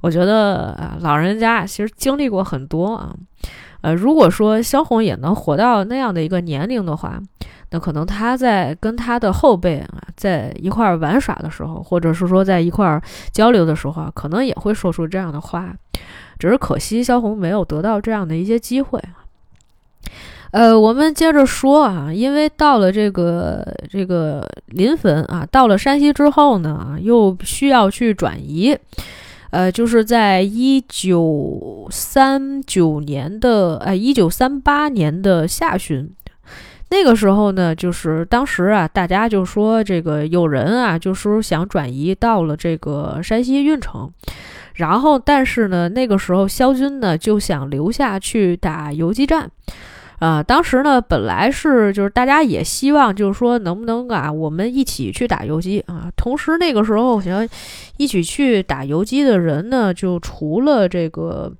S1: 我觉得老人家其实经历过很多啊。呃，如果说萧红也能活到那样的一个年龄的话，那可能他在跟他的后辈啊在一块玩耍的时候，或者是说在一块交流的时候啊，可能也会说出这样的话。只是可惜萧红没有得到这样的一些机会。呃，我们接着说啊，因为到了这个这个临汾啊，到了山西之后呢，又需要去转移，呃，就是在一九三九年的呃一九三八年的下旬，那个时候呢，就是当时啊，大家就说这个有人啊，就说想转移到了这个山西运城，然后但是呢，那个时候萧军呢就想留下去打游击战。啊，当时呢，本来是就是大家也希望，就是说能不能啊，我们一起去打游击啊。同时那个时候，想一起去打游击的人呢，就除了这个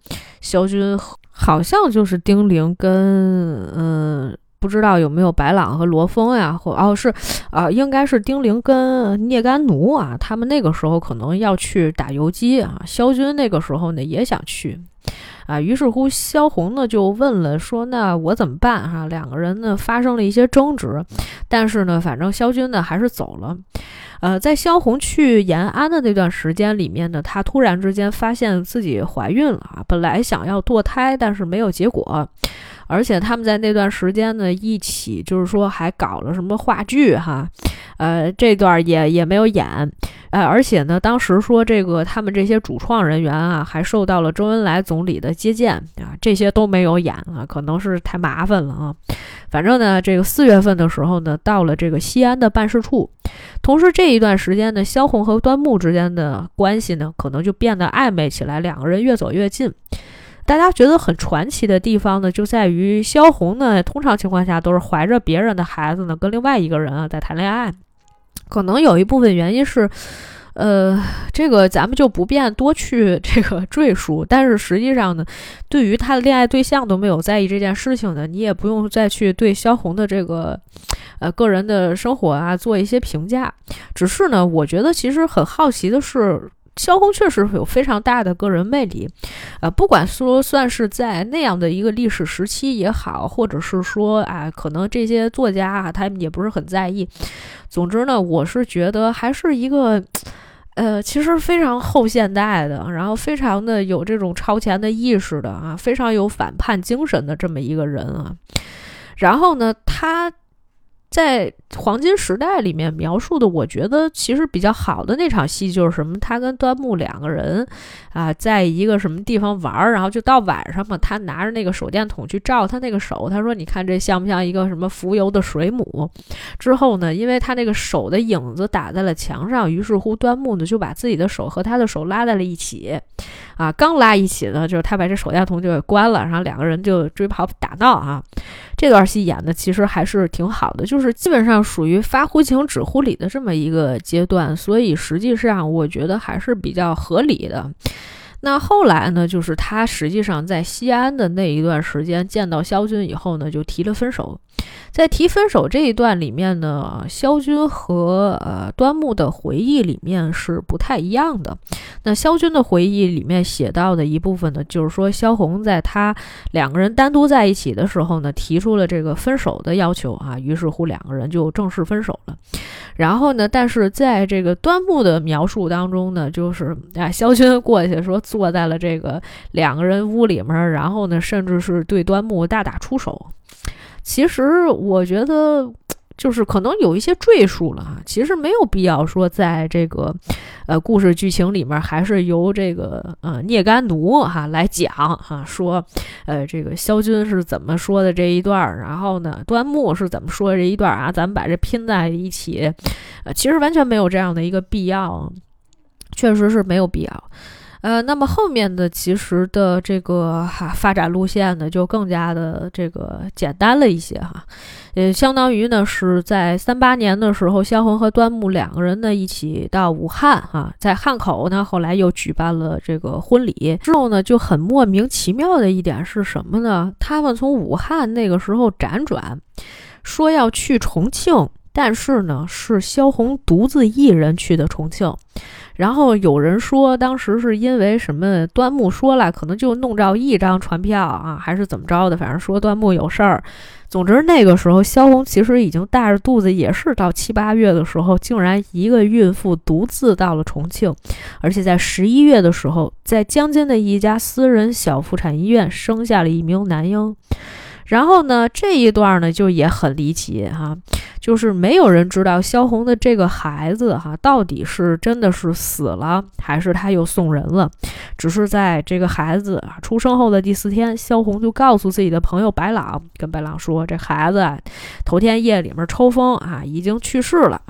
S1: 萧军，好像就是丁玲跟嗯，不知道有没有白朗和罗峰呀，或哦是啊，应该是丁玲跟聂甘奴啊，他们那个时候可能要去打游击啊。萧军那个时候呢也想去。啊，于是乎，萧红呢就问了，说：“那我怎么办？”哈，两个人呢发生了一些争执，但是呢，反正萧军呢还是走了。呃，在萧红去延安的那段时间里面呢，她突然之间发现自己怀孕了啊，本来想要堕胎，但是没有结果。而且他们在那段时间呢，一起就是说还搞了什么话剧哈，呃，这段也也没有演，呃，而且呢，当时说这个他们这些主创人员啊，还受到了周恩来总理的接见啊，这些都没有演啊，可能是太麻烦了啊。反正呢，这个四月份的时候呢，到了这个西安的办事处，同时这一段时间呢，萧红和端木之间的关系呢，可能就变得暧昧起来，两个人越走越近。大家觉得很传奇的地方呢，就在于萧红呢，通常情况下都是怀着别人的孩子呢，跟另外一个人啊在谈恋爱。可能有一部分原因是，呃，这个咱们就不便多去这个赘述。但是实际上呢，对于他的恋爱对象都没有在意这件事情呢，你也不用再去对萧红的这个呃个人的生活啊做一些评价。只是呢，我觉得其实很好奇的是。萧红确实有非常大的个人魅力，呃，不管说算是在那样的一个历史时期也好，或者是说啊，可能这些作家啊，他们也不是很在意。总之呢，我是觉得还是一个，呃，其实非常后现代的，然后非常的有这种超前的意识的啊，非常有反叛精神的这么一个人啊。然后呢，他。在黄金时代里面描述的，我觉得其实比较好的那场戏就是什么？他跟端木两个人啊，在一个什么地方玩儿，然后就到晚上嘛，他拿着那个手电筒去照他那个手，他说：“你看这像不像一个什么浮游的水母？”之后呢，因为他那个手的影子打在了墙上，于是乎端木呢就把自己的手和他的手拉在了一起。啊，刚拉一起呢，就是他把这手电筒就给关了，然后两个人就追跑打闹啊。这段戏演的其实还是挺好的，就是基本上属于发乎情止乎礼的这么一个阶段，所以实际上我觉得还是比较合理的。那后来呢，就是他实际上在西安的那一段时间见到萧军以后呢，就提了分手。在提分手这一段里面呢，萧军和呃端木的回忆里面是不太一样的。那萧军的回忆里面写到的一部分呢，就是说萧红在他两个人单独在一起的时候呢，提出了这个分手的要求啊，于是乎两个人就正式分手了。然后呢，但是在这个端木的描述当中呢，就是啊，萧军过去说坐在了这个两个人屋里面，然后呢，甚至是对端木大打出手。其实我觉得，就是可能有一些赘述了哈。其实没有必要说在这个，呃，故事剧情里面还是由这个呃聂干奴哈来讲哈，说，呃，这个萧军是怎么说的这一段，然后呢，端木是怎么说的这一段啊？咱们把这拼在一起，呃，其实完全没有这样的一个必要，确实是没有必要。呃，那么后面的其实的这个哈发展路线呢，就更加的这个简单了一些哈，也相当于呢是在三八年的时候，萧红和端木两个人呢一起到武汉哈，在汉口呢后来又举办了这个婚礼之后呢，就很莫名其妙的一点是什么呢？他们从武汉那个时候辗转，说要去重庆，但是呢是萧红独自一人去的重庆。然后有人说，当时是因为什么？端木说了，可能就弄着一张船票啊，还是怎么着的？反正说端木有事儿。总之那个时候，萧红其实已经大着肚子，也是到七八月的时候，竟然一个孕妇独自到了重庆，而且在十一月的时候，在江津的一家私人小妇产医院生下了一名男婴。然后呢，这一段呢就也很离奇哈，就是没有人知道萧红的这个孩子哈到底是真的是死了，还是他又送人了。只是在这个孩子啊出生后的第四天，萧红就告诉自己的朋友白朗，跟白朗说，这孩子啊头天夜里面抽风啊已经去世了。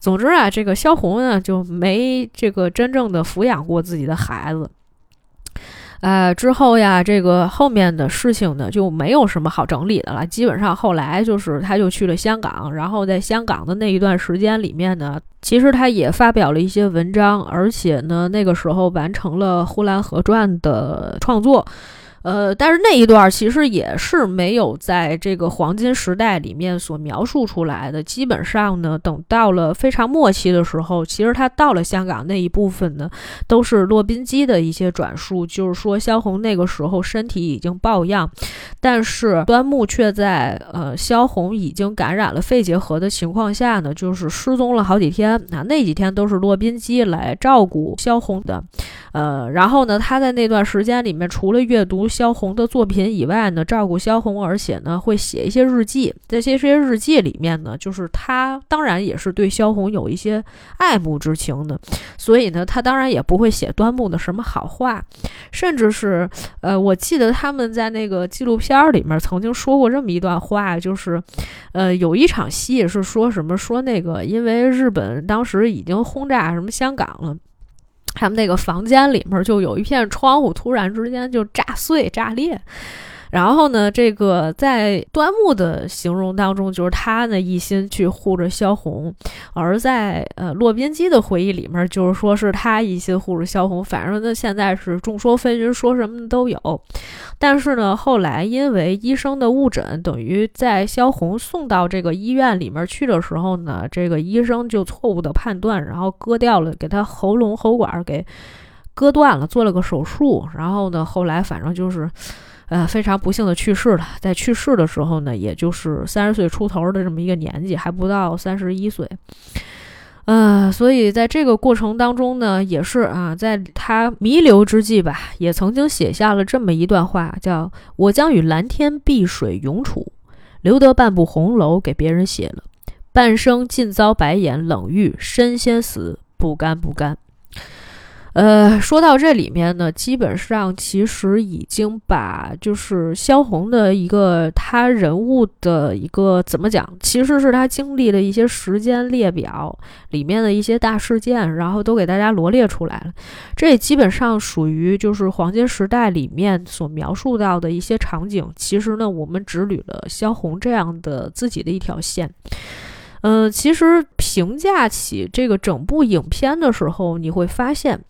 S1: 总之啊，这个萧红呢就没这个真正的抚养过自己的孩子。呃，之后呀，这个后面的事情呢，就没有什么好整理的了。基本上后来就是，他就去了香港，然后在香港的那一段时间里面呢，其实他也发表了一些文章，而且呢，那个时候完成了《呼兰河传》的创作。呃，但是那一段其实也是没有在这个黄金时代里面所描述出来的。基本上呢，等到了非常末期的时候，其实他到了香港那一部分呢，都是洛宾基的一些转述，就是说萧红那个时候身体已经抱恙，但是端木却在呃萧红已经感染了肺结核的情况下呢，就是失踪了好几天啊，那几天都是洛宾基来照顾萧红的。呃，然后呢，他在那段时间里面，除了阅读萧红的作品以外呢，照顾萧红，而且呢，会写一些日记。在这些日记里面呢，就是他当然也是对萧红有一些爱慕之情的，所以呢，他当然也不会写端木的什么好话，甚至是，呃，我记得他们在那个纪录片里面曾经说过这么一段话，就是，呃，有一场戏是说什么，说那个因为日本当时已经轰炸什么香港了。他们那个房间里面就有一片窗户，突然之间就炸碎、炸裂。然后呢，这个在端木的形容当中，就是他呢一心去护着萧红；而在呃洛宾基的回忆里面，就是说是他一心护着萧红。反正呢，现在是众说纷纭，说什么都有。但是呢，后来因为医生的误诊，等于在萧红送到这个医院里面去的时候呢，这个医生就错误的判断，然后割掉了，给他喉咙喉管给割断了，做了个手术。然后呢，后来反正就是。呃，非常不幸的去世了。在去世的时候呢，也就是三十岁出头的这么一个年纪，还不到三十一岁。呃，所以在这个过程当中呢，也是啊，在他弥留之际吧，也曾经写下了这么一段话，叫“我将与蓝天碧水永处，留得半部红楼给别人写了，半生尽遭白眼冷遇，身先死，不甘不甘。”呃，说到这里面呢，基本上其实已经把就是萧红的一个他人物的一个怎么讲，其实是他经历的一些时间列表里面的一些大事件，然后都给大家罗列出来了。这也基本上属于就是黄金时代里面所描述到的一些场景。其实呢，我们只捋了萧红这样的自己的一条线。嗯，其实评价起这个整部影片的时候，你会发现，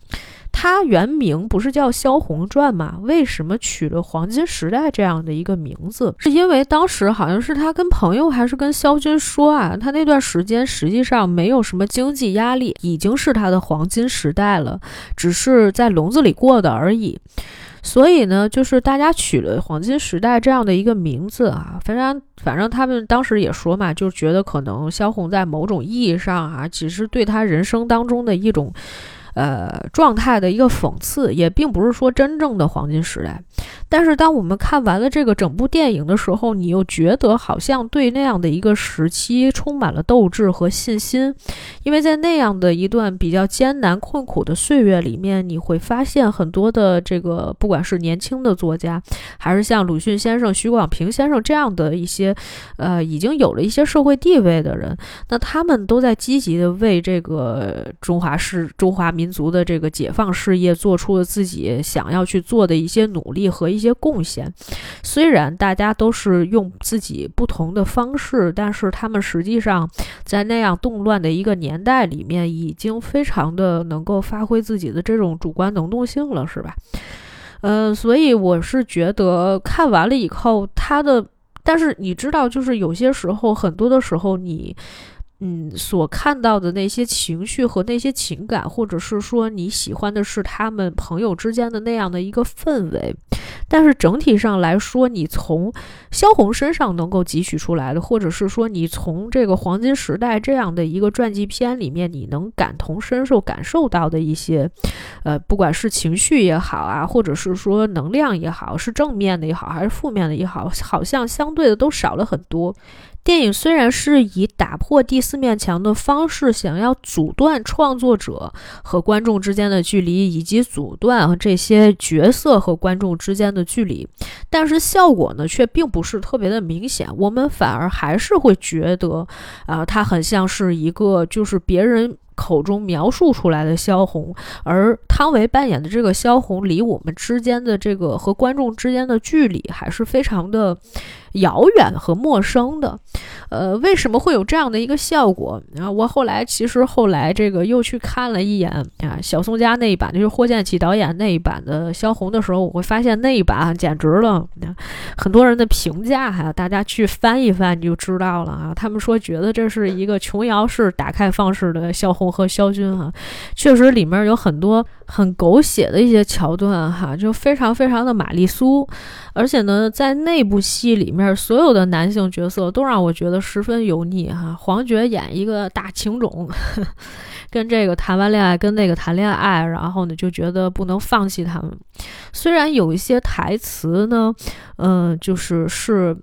S1: 它原名不是叫《萧红传》吗？为什么取了“黄金时代”这样的一个名字？是因为当时好像是他跟朋友还是跟萧军说啊，他那段时间实际上没有什么经济压力，已经是他的黄金时代了，只是在笼子里过的而已。所以呢，就是大家取了“黄金时代”这样的一个名字啊，反正反正他们当时也说嘛，就觉得可能萧红在某种意义上啊，其实对他人生当中的一种。呃，状态的一个讽刺，也并不是说真正的黄金时代。但是，当我们看完了这个整部电影的时候，你又觉得好像对那样的一个时期充满了斗志和信心，因为在那样的一段比较艰难困苦的岁月里面，你会发现很多的这个，不管是年轻的作家，还是像鲁迅先生、许广平先生这样的一些，呃，已经有了一些社会地位的人，那他们都在积极的为这个中华是中华民。民族的这个解放事业做出了自己想要去做的一些努力和一些贡献，虽然大家都是用自己不同的方式，但是他们实际上在那样动乱的一个年代里面，已经非常的能够发挥自己的这种主观能动性了，是吧？呃，所以我是觉得看完了以后，他的，但是你知道，就是有些时候，很多的时候你。嗯，所看到的那些情绪和那些情感，或者是说你喜欢的是他们朋友之间的那样的一个氛围，但是整体上来说，你从萧红身上能够汲取出来的，或者是说你从这个黄金时代这样的一个传记片里面，你能感同身受感受到的一些，呃，不管是情绪也好啊，或者是说能量也好，是正面的也好，还是负面的也好，好像相对的都少了很多。电影虽然是以打破第四面墙的方式，想要阻断创作者和观众之间的距离，以及阻断这些角色和观众之间的距离，但是效果呢，却并不是特别的明显。我们反而还是会觉得，啊，它很像是一个就是别人口中描述出来的萧红，而汤唯扮演的这个萧红，离我们之间的这个和观众之间的距离还是非常的。遥远和陌生的，呃，为什么会有这样的一个效果？然后我后来其实后来这个又去看了一眼啊，小宋佳那一版，就是霍建起导演那一版的萧红的时候，我会发现那一版简直了，很多人的评价哈，大家去翻一翻你就知道了啊。他们说觉得这是一个琼瑶式打开放式的萧红和萧军哈，确实里面有很多很狗血的一些桥段哈，就非常非常的玛丽苏。而且呢，在那部戏里面，所有的男性角色都让我觉得十分油腻哈。黄觉演一个大情种，跟这个谈完恋爱，跟那个谈恋爱，然后呢就觉得不能放弃他们。虽然有一些台词呢，嗯，就是是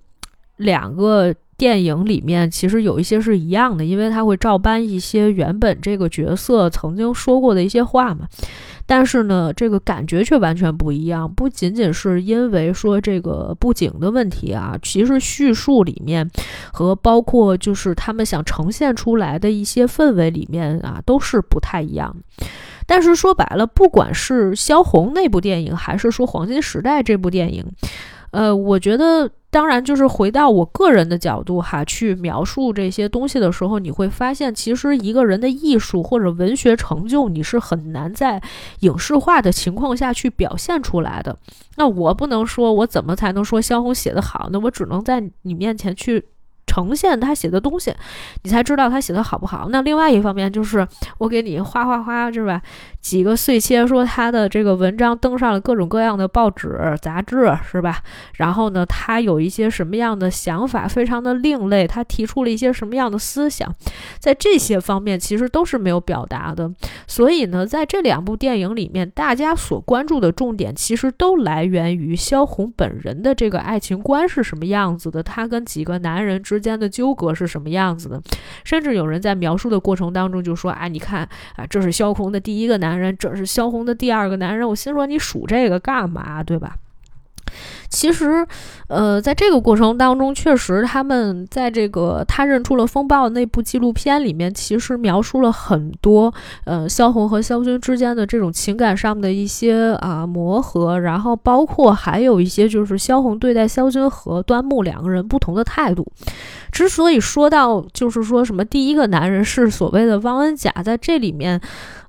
S1: 两个。电影里面其实有一些是一样的，因为他会照搬一些原本这个角色曾经说过的一些话嘛。但是呢，这个感觉却完全不一样。不仅仅是因为说这个布景的问题啊，其实叙述里面和包括就是他们想呈现出来的一些氛围里面啊，都是不太一样。但是说白了，不管是萧红那部电影，还是说《黄金时代》这部电影。呃，我觉得，当然就是回到我个人的角度哈，去描述这些东西的时候，你会发现，其实一个人的艺术或者文学成就，你是很难在影视化的情况下去表现出来的。那我不能说，我怎么才能说萧红写得好？那我只能在你面前去。呈现他写的东西，你才知道他写的好不好。那另外一方面就是我给你哗哗哗，是吧？几个碎切说他的这个文章登上了各种各样的报纸杂志，是吧？然后呢，他有一些什么样的想法，非常的另类。他提出了一些什么样的思想，在这些方面其实都是没有表达的。所以呢，在这两部电影里面，大家所关注的重点其实都来源于萧红本人的这个爱情观是什么样子的，他跟几个男人之。间的纠葛是什么样子的？甚至有人在描述的过程当中就说：“啊，你看啊，这是萧红的第一个男人，这是萧红的第二个男人。”我心说：“你数这个干嘛？对吧？”其实，呃，在这个过程当中，确实他们在这个他认出了风暴那部纪录片里面，其实描述了很多，呃，萧红和萧军之间的这种情感上的一些啊磨合，然后包括还有一些就是萧红对待萧军和端木两个人不同的态度。之所以说到就是说什么第一个男人是所谓的汪恩甲，在这里面。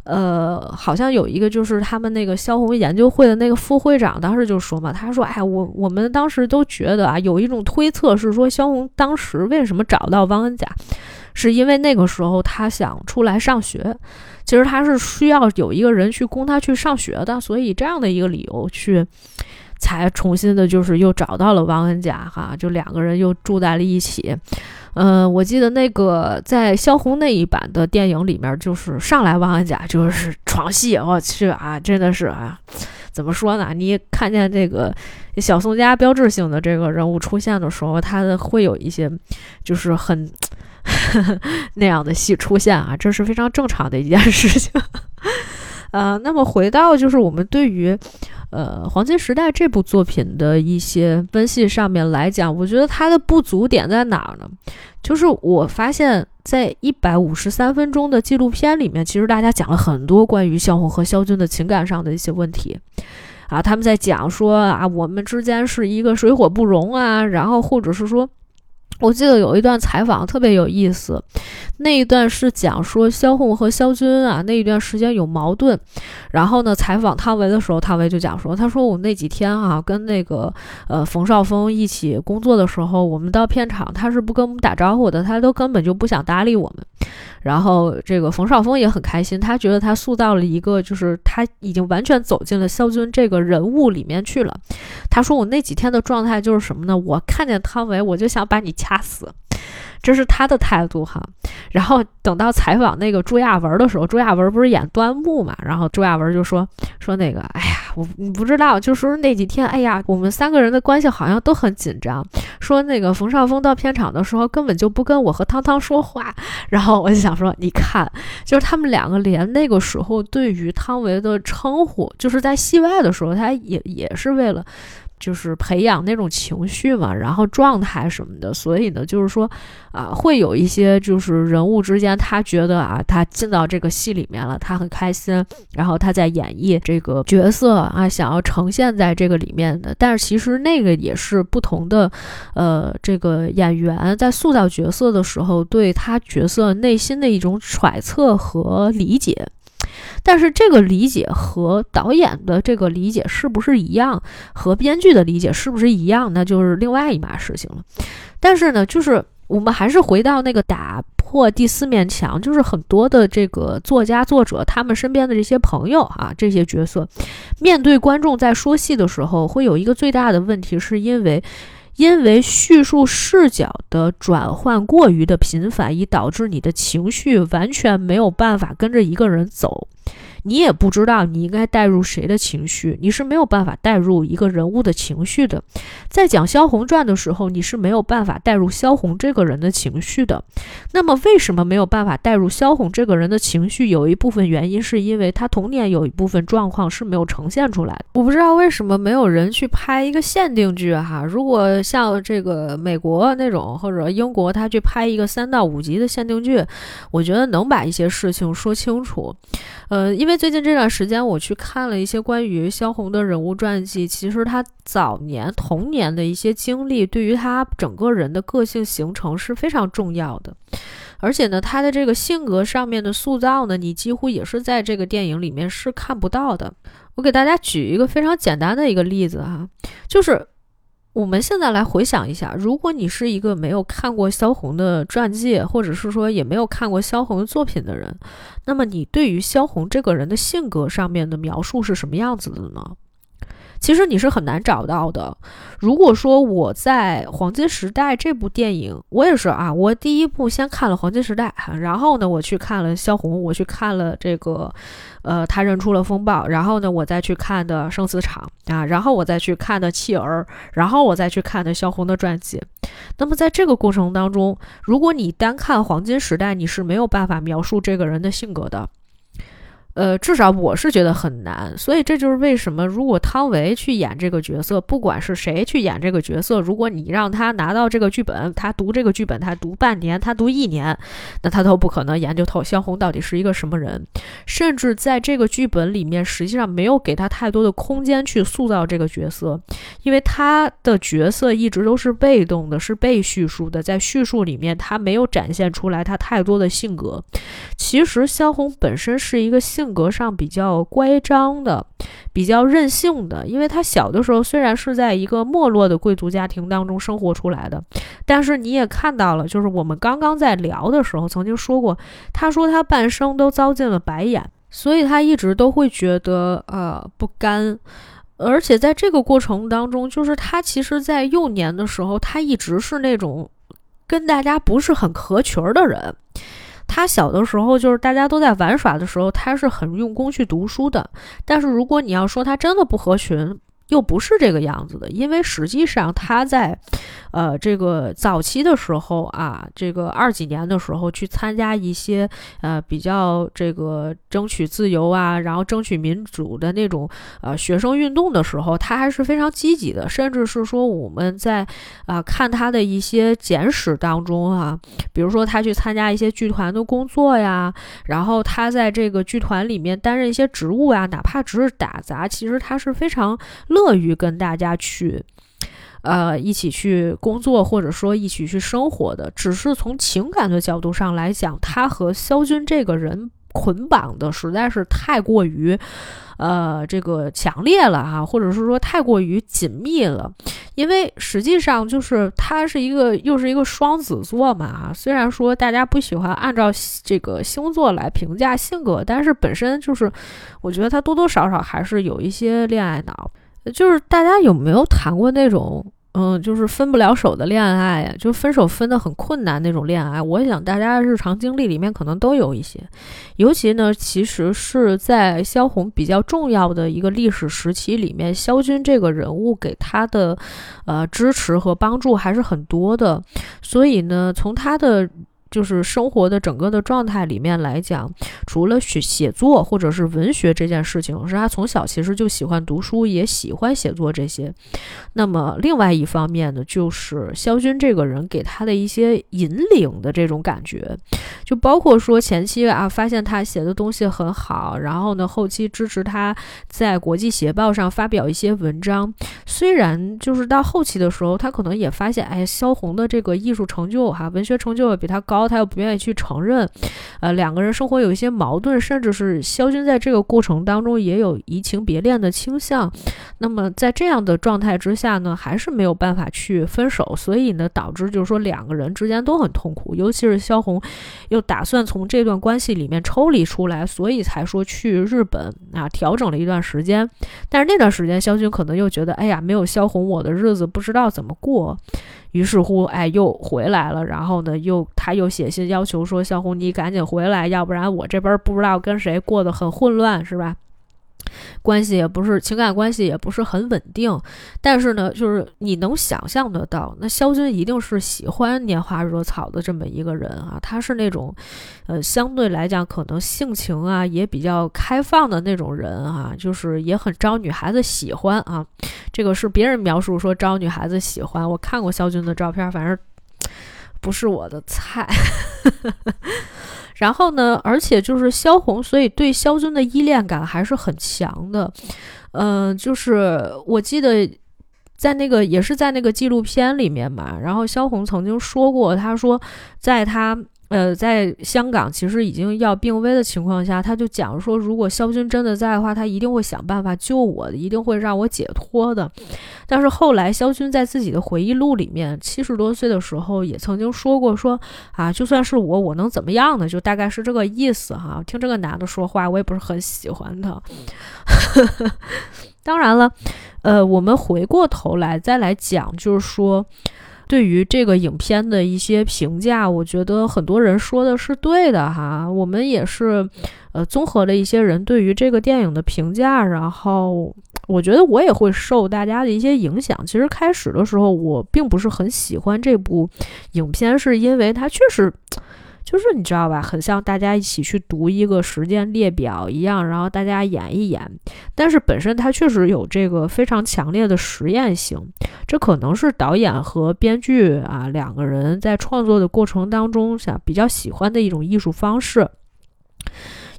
S1: 呃，好像有一个就是他们那个萧红研究会的那个副会长，当时就说嘛，他说：“哎，我我们当时都觉得啊，有一种推测是说，萧红当时为什么找到汪恩甲，是因为那个时候他想出来上学，其实他是需要有一个人去供他去上学的，所以这样的一个理由去，才重新的就是又找到了汪恩甲哈，就两个人又住在了一起。”嗯，我记得那个在萧红那一版的电影里面，就是上来王安甲就是床戏，我去啊，真的是啊，怎么说呢？你看见这个小宋家标志性的这个人物出现的时候，他的会有一些就是很 那样的戏出现啊，这是非常正常的一件事情。呃，那么回到就是我们对于。呃，《黄金时代》这部作品的一些分析上面来讲，我觉得它的不足点在哪儿呢？就是我发现，在一百五十三分钟的纪录片里面，其实大家讲了很多关于萧红和萧军的情感上的一些问题啊，他们在讲说啊，我们之间是一个水火不容啊，然后或者是说。我记得有一段采访特别有意思，那一段是讲说萧红和萧军啊那一段时间有矛盾，然后呢采访汤唯的时候，汤唯就讲说，他说我那几天啊跟那个呃冯绍峰一起工作的时候，我们到片场他是不跟我们打招呼的，他都根本就不想搭理我们。然后这个冯绍峰也很开心，他觉得他塑造了一个，就是他已经完全走进了肖军这个人物里面去了。他说我那几天的状态就是什么呢？我看见汤唯，我就想把你掐死。这是他的态度哈，然后等到采访那个朱亚文的时候，朱亚文不是演端木嘛，然后朱亚文就说说那个，哎呀，我你不知道，就说那几天，哎呀，我们三个人的关系好像都很紧张。说那个冯绍峰到片场的时候根本就不跟我和汤汤说话，然后我就想说，你看，就是他们两个连那个时候对于汤唯的称呼，就是在戏外的时候，他也也是为了。就是培养那种情绪嘛，然后状态什么的，所以呢，就是说，啊，会有一些就是人物之间，他觉得啊，他进到这个戏里面了，他很开心，然后他在演绎这个角色啊，想要呈现在这个里面的。但是其实那个也是不同的，呃，这个演员在塑造角色的时候，对他角色内心的一种揣测和理解。但是这个理解和导演的这个理解是不是一样，和编剧的理解是不是一样，那就是另外一码事情了。但是呢，就是我们还是回到那个打。破第四面墙，就是很多的这个作家作者他们身边的这些朋友啊，这些角色面对观众在说戏的时候，会有一个最大的问题，是因为因为叙述视角的转换过于的频繁，以导致你的情绪完全没有办法跟着一个人走。你也不知道你应该带入谁的情绪，你是没有办法带入一个人物的情绪的。在讲萧红传的时候，你是没有办法带入萧红这个人的情绪的。那么，为什么没有办法带入萧红这个人的情绪？有一部分原因是因为他童年有一部分状况是没有呈现出来的。我不知道为什么没有人去拍一个限定剧哈。如果像这个美国那种或者英国，他去拍一个三到五集的限定剧，我觉得能把一些事情说清楚。呃，因为因为最近这段时间我去看了一些关于萧红的人物传记，其实他早年童年的一些经历，对于他整个人的个性形成是非常重要的。而且呢，他的这个性格上面的塑造呢，你几乎也是在这个电影里面是看不到的。我给大家举一个非常简单的一个例子哈，就是。我们现在来回想一下，如果你是一个没有看过萧红的传记，或者是说也没有看过萧红的作品的人，那么你对于萧红这个人的性格上面的描述是什么样子的呢？其实你是很难找到的。如果说我在《黄金时代》这部电影，我也是啊，我第一部先看了《黄金时代》，然后呢，我去看了萧红，我去看了这个，呃，他认出了风暴，然后呢，我再去看的《生死场》啊，然后我再去看的《弃儿》，然后我再去看的萧红的传记。那么在这个过程当中，如果你单看《黄金时代》，你是没有办法描述这个人的性格的。呃，至少我是觉得很难，所以这就是为什么，如果汤唯去演这个角色，不管是谁去演这个角色，如果你让他拿到这个剧本，他读这个剧本，他读半年，他读一年，那他都不可能研究透萧红到底是一个什么人，甚至在这个剧本里面，实际上没有给他太多的空间去塑造这个角色，因为他的角色一直都是被动的，是被叙述的，在叙述里面他没有展现出来他太多的性格。其实萧红本身是一个性。性格上比较乖张的，比较任性的，因为他小的时候虽然是在一个没落的贵族家庭当中生活出来的，但是你也看到了，就是我们刚刚在聊的时候曾经说过，他说他半生都遭尽了白眼，所以他一直都会觉得呃不甘，而且在这个过程当中，就是他其实，在幼年的时候，他一直是那种跟大家不是很合群儿的人。他小的时候，就是大家都在玩耍的时候，他是很用功去读书的。但是如果你要说他真的不合群，又不是这个样子的，因为实际上他在，呃，这个早期的时候啊，这个二几年的时候去参加一些呃比较这个争取自由啊，然后争取民主的那种呃学生运动的时候，他还是非常积极的，甚至是说我们在啊看他的一些简史当中啊，比如说他去参加一些剧团的工作呀，然后他在这个剧团里面担任一些职务啊，哪怕只是打杂，其实他是非常。乐于跟大家去，呃，一起去工作，或者说一起去生活的，只是从情感的角度上来讲，他和肖军这个人捆绑的实在是太过于，呃，这个强烈了哈，或者是说太过于紧密了。因为实际上就是他是一个又是一个双子座嘛哈，虽然说大家不喜欢按照这个星座来评价性格，但是本身就是我觉得他多多少少还是有一些恋爱脑。就是大家有没有谈过那种，嗯，就是分不了手的恋爱呀？就分手分得很困难那种恋爱。我想大家日常经历里面可能都有一些，尤其呢，其实是在萧红比较重要的一个历史时期里面，萧军这个人物给他的，呃，支持和帮助还是很多的。所以呢，从他的。就是生活的整个的状态里面来讲，除了写写作或者是文学这件事情，是他从小其实就喜欢读书，也喜欢写作这些。那么另外一方面呢，就是萧军这个人给他的一些引领的这种感觉，就包括说前期啊，发现他写的东西很好，然后呢后期支持他在国际协报上发表一些文章。虽然就是到后期的时候，他可能也发现，哎，萧红的这个艺术成就哈，文学成就比他高。他又不愿意去承认，呃，两个人生活有一些矛盾，甚至是肖军在这个过程当中也有移情别恋的倾向。那么在这样的状态之下呢，还是没有办法去分手，所以呢，导致就是说两个人之间都很痛苦，尤其是萧红又打算从这段关系里面抽离出来，所以才说去日本啊调整了一段时间。但是那段时间，肖军可能又觉得，哎呀，没有萧红，我的日子不知道怎么过。于是乎，哎，又回来了。然后呢，又他又写信要求说：“小红，你赶紧回来，要不然我这边不知道跟谁过得很混乱，是吧？”关系也不是情感关系，也不是很稳定。但是呢，就是你能想象得到，那萧军一定是喜欢拈花惹草的这么一个人啊。他是那种，呃，相对来讲可能性情啊也比较开放的那种人啊，就是也很招女孩子喜欢啊。这个是别人描述说招女孩子喜欢，我看过萧军的照片，反正不是我的菜。然后呢，而且就是萧红，所以对萧尊的依恋感还是很强的。嗯，就是我记得在那个也是在那个纪录片里面嘛，然后萧红曾经说过，她说在她。呃，在香港其实已经要病危的情况下，他就讲说，如果肖军真的在的话，他一定会想办法救我的，一定会让我解脱的。但是后来，肖军在自己的回忆录里面，七十多岁的时候也曾经说过，说啊，就算是我，我能怎么样呢？就大概是这个意思哈。听这个男的说话，我也不是很喜欢他。当然了，呃，我们回过头来再来讲，就是说。对于这个影片的一些评价，我觉得很多人说的是对的哈。我们也是，呃，综合了一些人对于这个电影的评价，然后我觉得我也会受大家的一些影响。其实开始的时候，我并不是很喜欢这部影片，是因为它确实。就是你知道吧，很像大家一起去读一个时间列表一样，然后大家演一演。但是本身它确实有这个非常强烈的实验性，这可能是导演和编剧啊两个人在创作的过程当中想比较喜欢的一种艺术方式。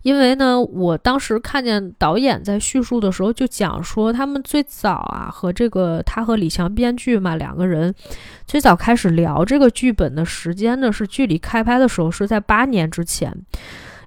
S1: 因为呢，我当时看见导演在叙述的时候就讲说，他们最早啊和这个他和李强编剧嘛两个人，最早开始聊这个剧本的时间呢，是距离开拍的时候是在八年之前。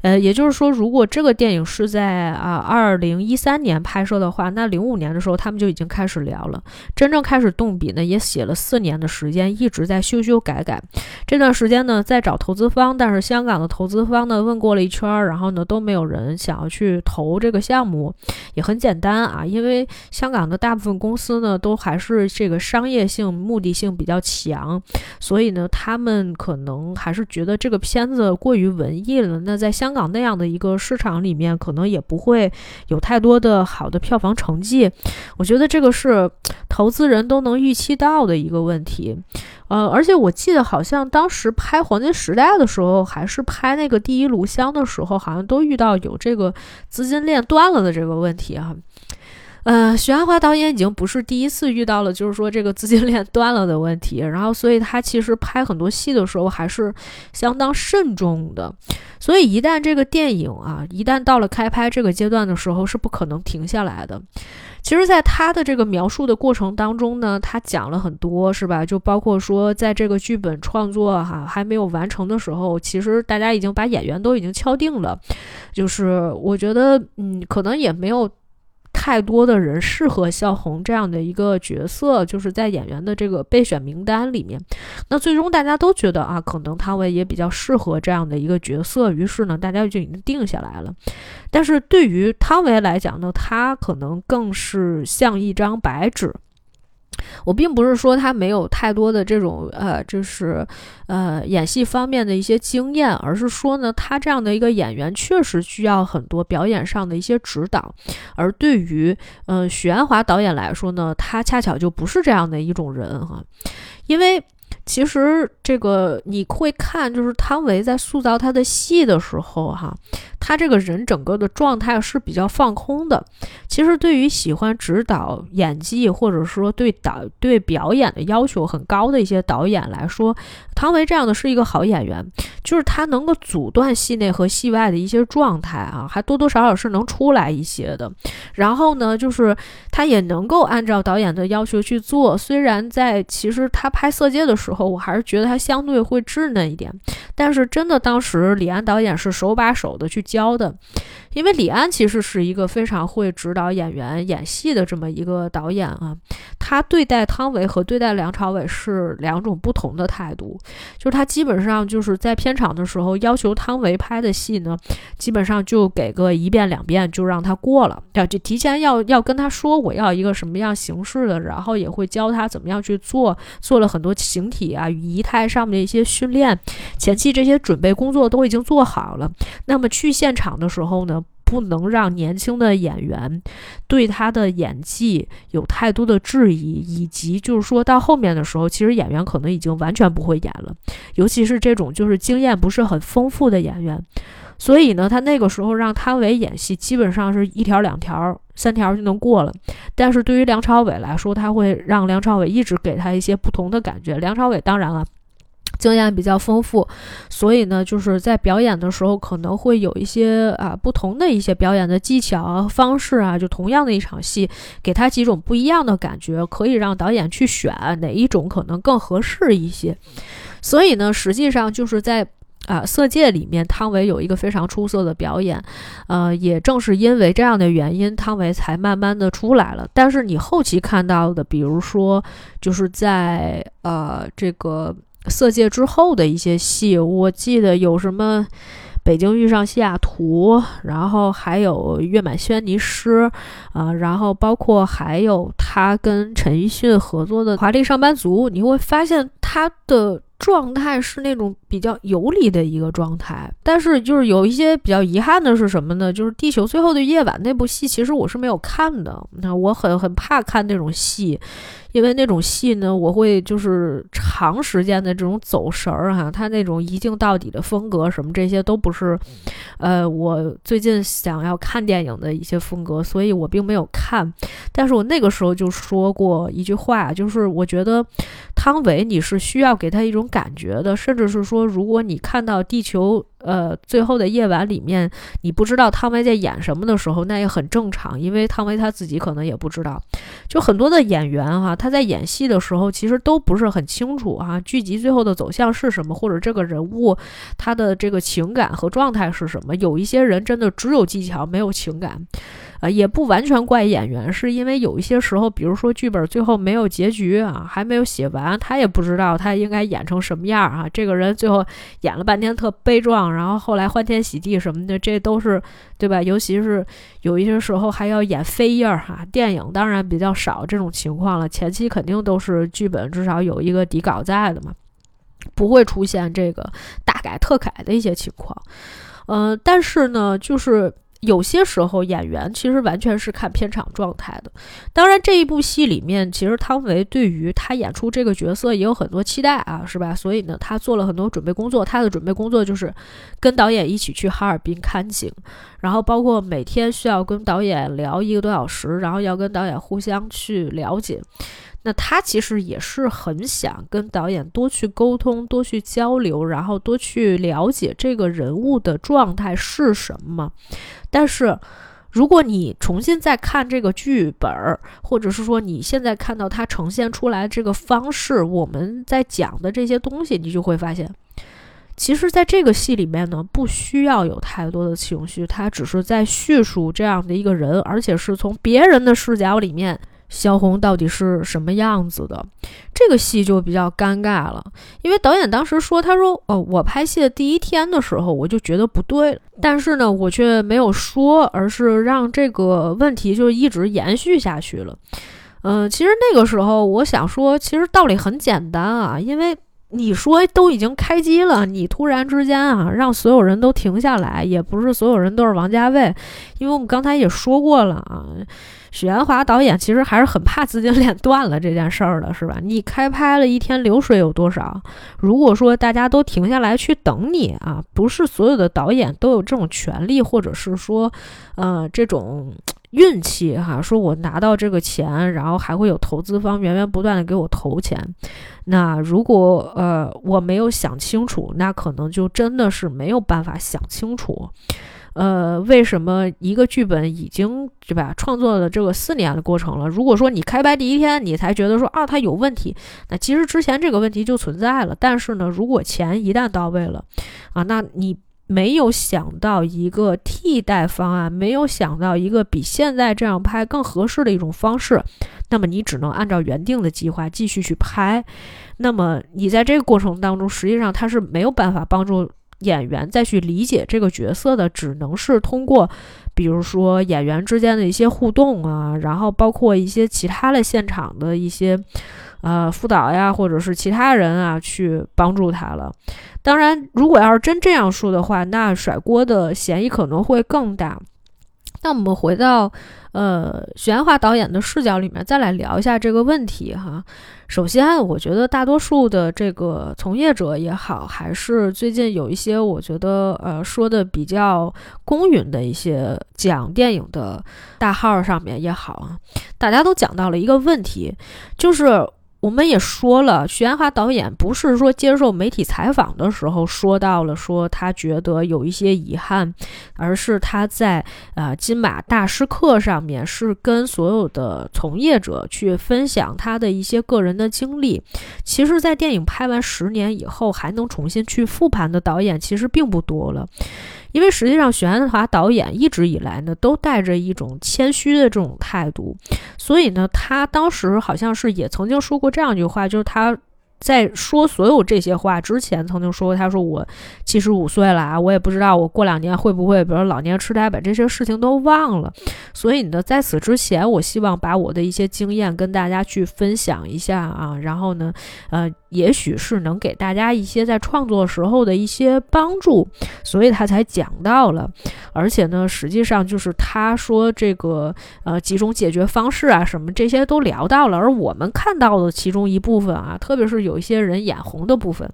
S1: 呃，也就是说，如果这个电影是在啊二零一三年拍摄的话，那零五年的时候他们就已经开始聊了。真正开始动笔呢，也写了四年的时间，一直在修修改改。这段时间呢，在找投资方，但是香港的投资方呢问过了一圈，然后呢都没有人想要去投这个项目。也很简单啊，因为香港的大部分公司呢都还是这个商业性、目的性比较强，所以呢他们可能还是觉得这个片子过于文艺了。那在香港那样的一个市场里面，可能也不会有太多的好的票房成绩。我觉得这个是投资人都能预期到的一个问题。呃，而且我记得好像当时拍《黄金时代》的时候，还是拍那个《第一炉香》的时候，好像都遇到有这个资金链断了的这个问题啊。呃，徐安华导演已经不是第一次遇到了，就是说这个资金链断了的问题。然后，所以他其实拍很多戏的时候还是相当慎重的。所以，一旦这个电影啊，一旦到了开拍这个阶段的时候，是不可能停下来的。其实，在他的这个描述的过程当中呢，他讲了很多，是吧？就包括说，在这个剧本创作哈还没有完成的时候，其实大家已经把演员都已经敲定了。就是我觉得，嗯，可能也没有。太多的人适合萧红这样的一个角色，就是在演员的这个备选名单里面。那最终大家都觉得啊，可能汤唯也比较适合这样的一个角色，于是呢，大家就已经定下来了。但是对于汤唯来讲呢，她可能更是像一张白纸。我并不是说他没有太多的这种呃，就是呃演戏方面的一些经验，而是说呢，他这样的一个演员确实需要很多表演上的一些指导。而对于嗯许鞍华导演来说呢，他恰巧就不是这样的一种人哈，因为。其实这个你会看，就是汤唯在塑造他的戏的时候，哈，他这个人整个的状态是比较放空的。其实对于喜欢指导演技，或者说对导对表演的要求很高的一些导演来说，汤唯这样的是一个好演员，就是他能够阻断戏内和戏外的一些状态啊，还多多少少是能出来一些的。然后呢，就是他也能够按照导演的要求去做。虽然在其实他拍《色戒》的时候。候，我还是觉得他相对会稚嫩一点。但是真的，当时李安导演是手把手的去教的，因为李安其实是一个非常会指导演员演戏的这么一个导演啊。他对待汤唯和对待梁朝伟是两种不同的态度，就是他基本上就是在片场的时候要求汤唯拍的戏呢，基本上就给个一遍两遍就让他过了，要就提前要要跟他说我要一个什么样形式的，然后也会教他怎么样去做，做了很多形体啊仪态上面的一些训练，前期这些准备工作都已经做好了，那么去现场的时候呢？不能让年轻的演员对他的演技有太多的质疑，以及就是说到后面的时候，其实演员可能已经完全不会演了，尤其是这种就是经验不是很丰富的演员。所以呢，他那个时候让汤唯演戏，基本上是一条、两条、三条就能过了。但是对于梁朝伟来说，他会让梁朝伟一直给他一些不同的感觉。梁朝伟当然了。经验比较丰富，所以呢，就是在表演的时候可能会有一些啊不同的一些表演的技巧啊方式啊，就同样的一场戏，给他几种不一样的感觉，可以让导演去选哪一种可能更合适一些。所以呢，实际上就是在啊《色戒》里面，汤唯有一个非常出色的表演，呃，也正是因为这样的原因，汤唯才慢慢的出来了。但是你后期看到的，比如说就是在呃这个。色戒之后的一些戏，我记得有什么《北京遇上西雅图》，然后还有《月满轩尼诗》，啊，然后包括还有他跟陈奕迅合作的《华丽上班族》，你会发现他的状态是那种比较游离的一个状态。但是就是有一些比较遗憾的是什么呢？就是《地球最后的夜晚》那部戏，其实我是没有看的。那我很很怕看那种戏。因为那种戏呢，我会就是长时间的这种走神儿哈，他那种一镜到底的风格什么这些都不是，呃，我最近想要看电影的一些风格，所以我并没有看。但是我那个时候就说过一句话，就是我觉得汤唯你是需要给他一种感觉的，甚至是说，如果你看到地球。呃，最后的夜晚里面，你不知道汤唯在演什么的时候，那也很正常，因为汤唯他自己可能也不知道。就很多的演员哈，他在演戏的时候，其实都不是很清楚哈，剧集最后的走向是什么，或者这个人物他的这个情感和状态是什么。有一些人真的只有技巧没有情感。啊，也不完全怪演员，是因为有一些时候，比如说剧本最后没有结局啊，还没有写完，他也不知道他应该演成什么样啊。这个人最后演了半天特悲壮，然后后来欢天喜地什么的，这都是对吧？尤其是有一些时候还要演飞页儿哈，电影当然比较少这种情况了。前期肯定都是剧本至少有一个底稿在的嘛，不会出现这个大改特改的一些情况。嗯，但是呢，就是。有些时候，演员其实完全是看片场状态的。当然，这一部戏里面，其实汤唯对于他演出这个角色也有很多期待啊，是吧？所以呢，他做了很多准备工作。他的准备工作就是跟导演一起去哈尔滨看景，然后包括每天需要跟导演聊一个多小时，然后要跟导演互相去了解。那他其实也是很想跟导演多去沟通、多去交流，然后多去了解这个人物的状态是什么。但是，如果你重新再看这个剧本儿，或者是说你现在看到他呈现出来这个方式，我们在讲的这些东西，你就会发现，其实在这个戏里面呢，不需要有太多的情绪，他只是在叙述这样的一个人，而且是从别人的视角里面。萧红到底是什么样子的？这个戏就比较尴尬了，因为导演当时说：“他说，哦，我拍戏的第一天的时候，我就觉得不对，但是呢，我却没有说，而是让这个问题就一直延续下去了。”嗯，其实那个时候我想说，其实道理很简单啊，因为你说都已经开机了，你突然之间啊让所有人都停下来，也不是所有人都是王家卫，因为我们刚才也说过了啊。许鞍华导演其实还是很怕资金链断了这件事儿的，是吧？你开拍了一天，流水有多少？如果说大家都停下来去等你啊，不是所有的导演都有这种权利，或者是说，呃，这种运气哈，说我拿到这个钱，然后还会有投资方源源不断的给我投钱。那如果呃我没有想清楚，那可能就真的是没有办法想清楚。呃，为什么一个剧本已经对吧创作了这个四年的过程了？如果说你开拍第一天你才觉得说啊它有问题，那其实之前这个问题就存在了。但是呢，如果钱一旦到位了，啊，那你没有想到一个替代方案，没有想到一个比现在这样拍更合适的一种方式，那么你只能按照原定的计划继续去拍。那么你在这个过程当中，实际上它是没有办法帮助。演员再去理解这个角色的，只能是通过，比如说演员之间的一些互动啊，然后包括一些其他的现场的一些，呃，辅导呀，或者是其他人啊，去帮助他了。当然，如果要是真这样说的话，那甩锅的嫌疑可能会更大。那我们回到，呃，许鞍华导演的视角里面，再来聊一下这个问题哈。首先，我觉得大多数的这个从业者也好，还是最近有一些我觉得呃说的比较公允的一些讲电影的大号上面也好啊，大家都讲到了一个问题，就是。我们也说了，徐安华导演不是说接受媒体采访的时候说到了说他觉得有一些遗憾，而是他在呃金马大师课上面是跟所有的从业者去分享他的一些个人的经历。其实，在电影拍完十年以后还能重新去复盘的导演其实并不多了。因为实际上，许鞍华导演一直以来呢，都带着一种谦虚的这种态度，所以呢，他当时好像是也曾经说过这样一句话，就是他。在说所有这些话之前，曾经说过，他说我七十五岁了啊，我也不知道我过两年会不会，比如老年痴呆，把这些事情都忘了。所以呢，在此之前，我希望把我的一些经验跟大家去分享一下啊，然后呢，呃，也许是能给大家一些在创作时候的一些帮助，所以他才讲到了。而且呢，实际上就是他说这个呃几种解决方式啊，什么这些都聊到了，而我们看到的其中一部分啊，特别是有。一些人眼红的部分，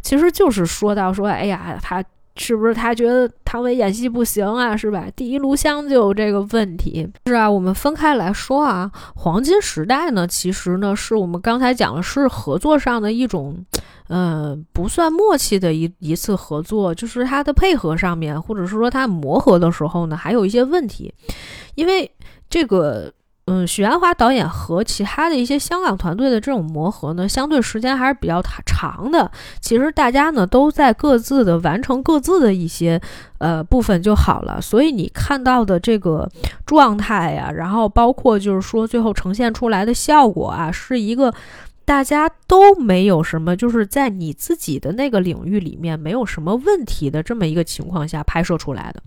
S1: 其实就是说到说，哎呀，他是不是他觉得唐伟演戏不行啊？是吧？第一炉香就有这个问题。是啊，我们分开来说啊，黄金时代呢，其实呢，是我们刚才讲的是合作上的一种，呃，不算默契的一一次合作，就是他的配合上面，或者是说他磨合的时候呢，还有一些问题，因为这个。嗯，许鞍华导演和其他的一些香港团队的这种磨合呢，相对时间还是比较长的。其实大家呢都在各自的完成各自的一些呃部分就好了。所以你看到的这个状态呀，然后包括就是说最后呈现出来的效果啊，是一个。大家都没有什么，就是在你自己的那个领域里面没有什么问题的这么一个情况下拍摄出来的。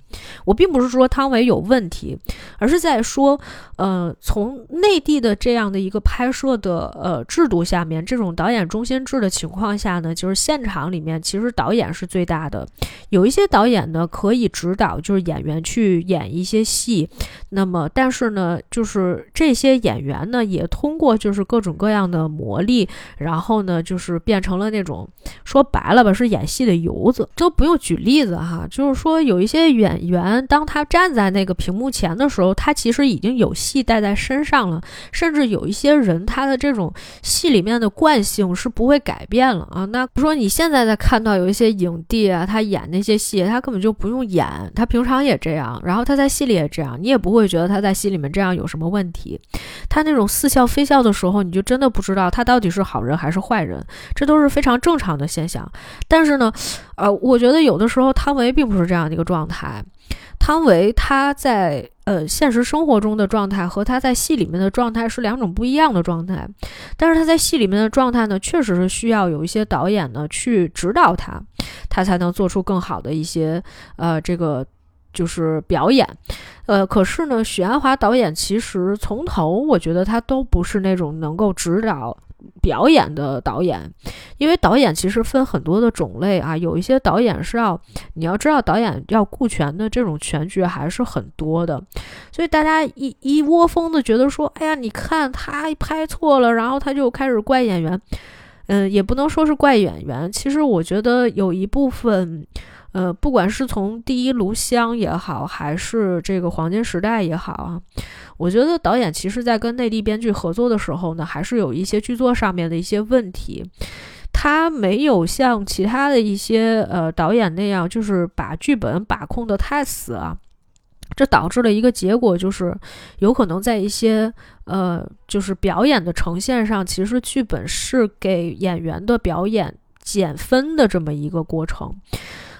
S1: 我并不是说汤唯有问题，而是在说，呃，从内地的这样的一个拍摄的呃制度下面，这种导演中心制的情况下呢，就是现场里面其实导演是最大的。有一些导演呢可以指导，就是演员去演一些戏，那么但是呢，就是这些演员呢也通过就是各种各样的磨。力，然后呢，就是变成了那种说白了吧，是演戏的游子，都不用举例子哈。就是说，有一些演员，当他站在那个屏幕前的时候，他其实已经有戏带在身上了。甚至有一些人，他的这种戏里面的惯性是不会改变了啊。那比如说你现在在看到有一些影帝啊，他演那些戏，他根本就不用演，他平常也这样，然后他在戏里也这样，你也不会觉得他在戏里面这样有什么问题。他那种似笑非笑的时候，你就真的不知道他到。到底是好人还是坏人，这都是非常正常的现象。但是呢，呃，我觉得有的时候汤唯并不是这样的一个状态。汤唯他在呃现实生活中的状态和他在戏里面的状态是两种不一样的状态。但是他在戏里面的状态呢，确实是需要有一些导演呢去指导他，他才能做出更好的一些呃这个。就是表演，呃，可是呢，许鞍华导演其实从头，我觉得他都不是那种能够指导表演的导演，因为导演其实分很多的种类啊，有一些导演是要，你要知道，导演要顾全的这种全局还是很多的，所以大家一一窝蜂的觉得说，哎呀，你看他拍错了，然后他就开始怪演员，嗯，也不能说是怪演员，其实我觉得有一部分。呃，不管是从第一炉香也好，还是这个黄金时代也好啊，我觉得导演其实在跟内地编剧合作的时候呢，还是有一些剧作上面的一些问题。他没有像其他的一些呃导演那样，就是把剧本把控的太死啊。这导致了一个结果，就是有可能在一些呃，就是表演的呈现上，其实剧本是给演员的表演减分的这么一个过程。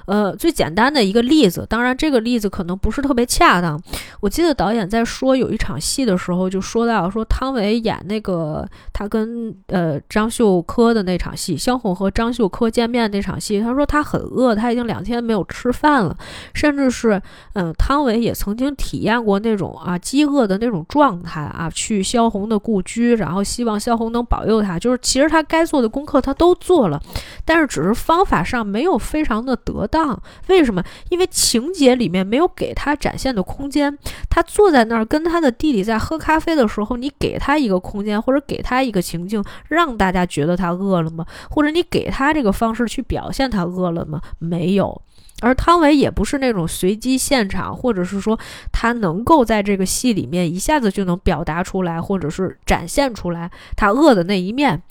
S1: 呃，最简单的一个例子，当然这个例子可能不是特别恰当。我记得导演在说有一场戏的时候，就说到说汤唯演那个他跟呃张秀科的那场戏，萧红和张秀科见面那场戏，他说他很饿，他已经两天没有吃饭了，甚至是嗯汤唯也曾经体验过那种啊饥饿的那种状态啊，去萧红的故居，然后希望萧红能保佑他，就是其实他该做的功课他都做了，但是只是方法上没有非常的得当。为什么？因为情节里面没有给他展现的空间。他坐在那儿跟他的弟弟在喝咖啡的时候，你给他一个空间，或者给他一个情境，让大家觉得他饿了吗？或者你给他这个方式去表现他饿了吗？没有。而汤唯也不是那种随机现场，或者是说他能够在这个戏里面一下子就能表达出来，或者是展现出来他饿的那一面。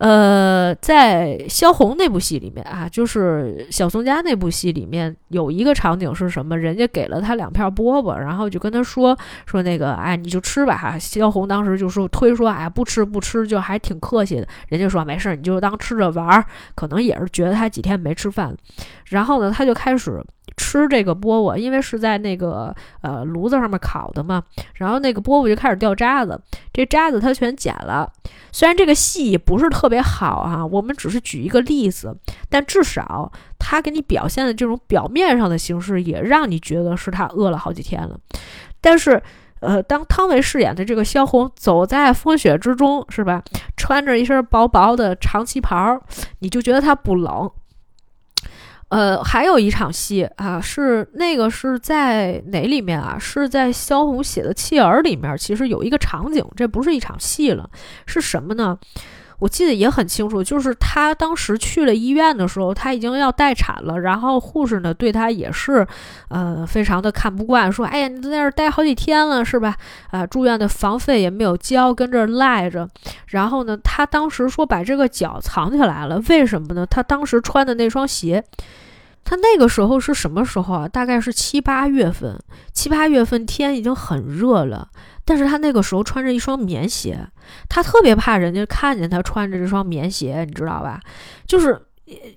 S1: 呃，在萧红那部戏里面啊，就是小宋家那部戏里面有一个场景是什么？人家给了他两片饽饽，然后就跟他说说那个，哎，你就吃吧哈。萧红当时就说推说，哎，不吃不吃，就还挺客气的。人家说没事，你就当吃着玩儿。可能也是觉得他几天没吃饭，然后呢，他就开始。吃这个饽饽，因为是在那个呃炉子上面烤的嘛，然后那个饽饽就开始掉渣子，这渣子他全捡了。虽然这个戏不是特别好啊，我们只是举一个例子，但至少他给你表现的这种表面上的形式，也让你觉得是他饿了好几天了。但是，呃，当汤唯饰演的这个萧红走在风雪之中，是吧？穿着一身薄薄的长旗袍，你就觉得他不冷。呃，还有一场戏啊，是那个是在哪里面啊？是在萧红写的《弃儿》里面，其实有一个场景，这不是一场戏了，是什么呢？我记得也很清楚，就是他当时去了医院的时候，他已经要待产了，然后护士呢对他也是，呃，非常的看不惯，说：“哎呀，你在这儿待好几天了，是吧？啊，住院的房费也没有交，跟这儿赖着。”然后呢，他当时说把这个脚藏起来了，为什么呢？他当时穿的那双鞋。他那个时候是什么时候啊？大概是七八月份，七八月份天已经很热了，但是他那个时候穿着一双棉鞋，他特别怕人家看见他穿着这双棉鞋，你知道吧？就是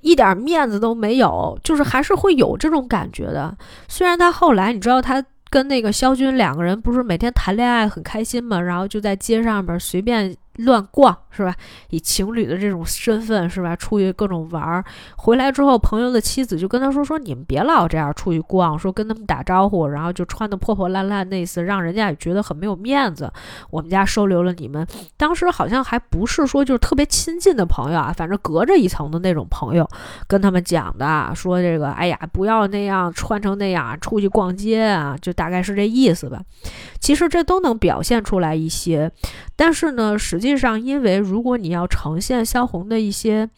S1: 一点面子都没有，就是还是会有这种感觉的。虽然他后来，你知道他跟那个肖军两个人不是每天谈恋爱很开心嘛，然后就在街上面随便。乱逛是吧？以情侣的这种身份是吧？出去各种玩儿，回来之后，朋友的妻子就跟他说：“说你们别老这样出去逛，说跟他们打招呼，然后就穿的破破烂烂，那次让人家也觉得很没有面子。我们家收留了你们，当时好像还不是说就是特别亲近的朋友啊，反正隔着一层的那种朋友，跟他们讲的，说这个，哎呀，不要那样穿成那样出去逛街啊，就大概是这意思吧。其实这都能表现出来一些，但是呢，实。际上，因为如果你要呈现萧红的一些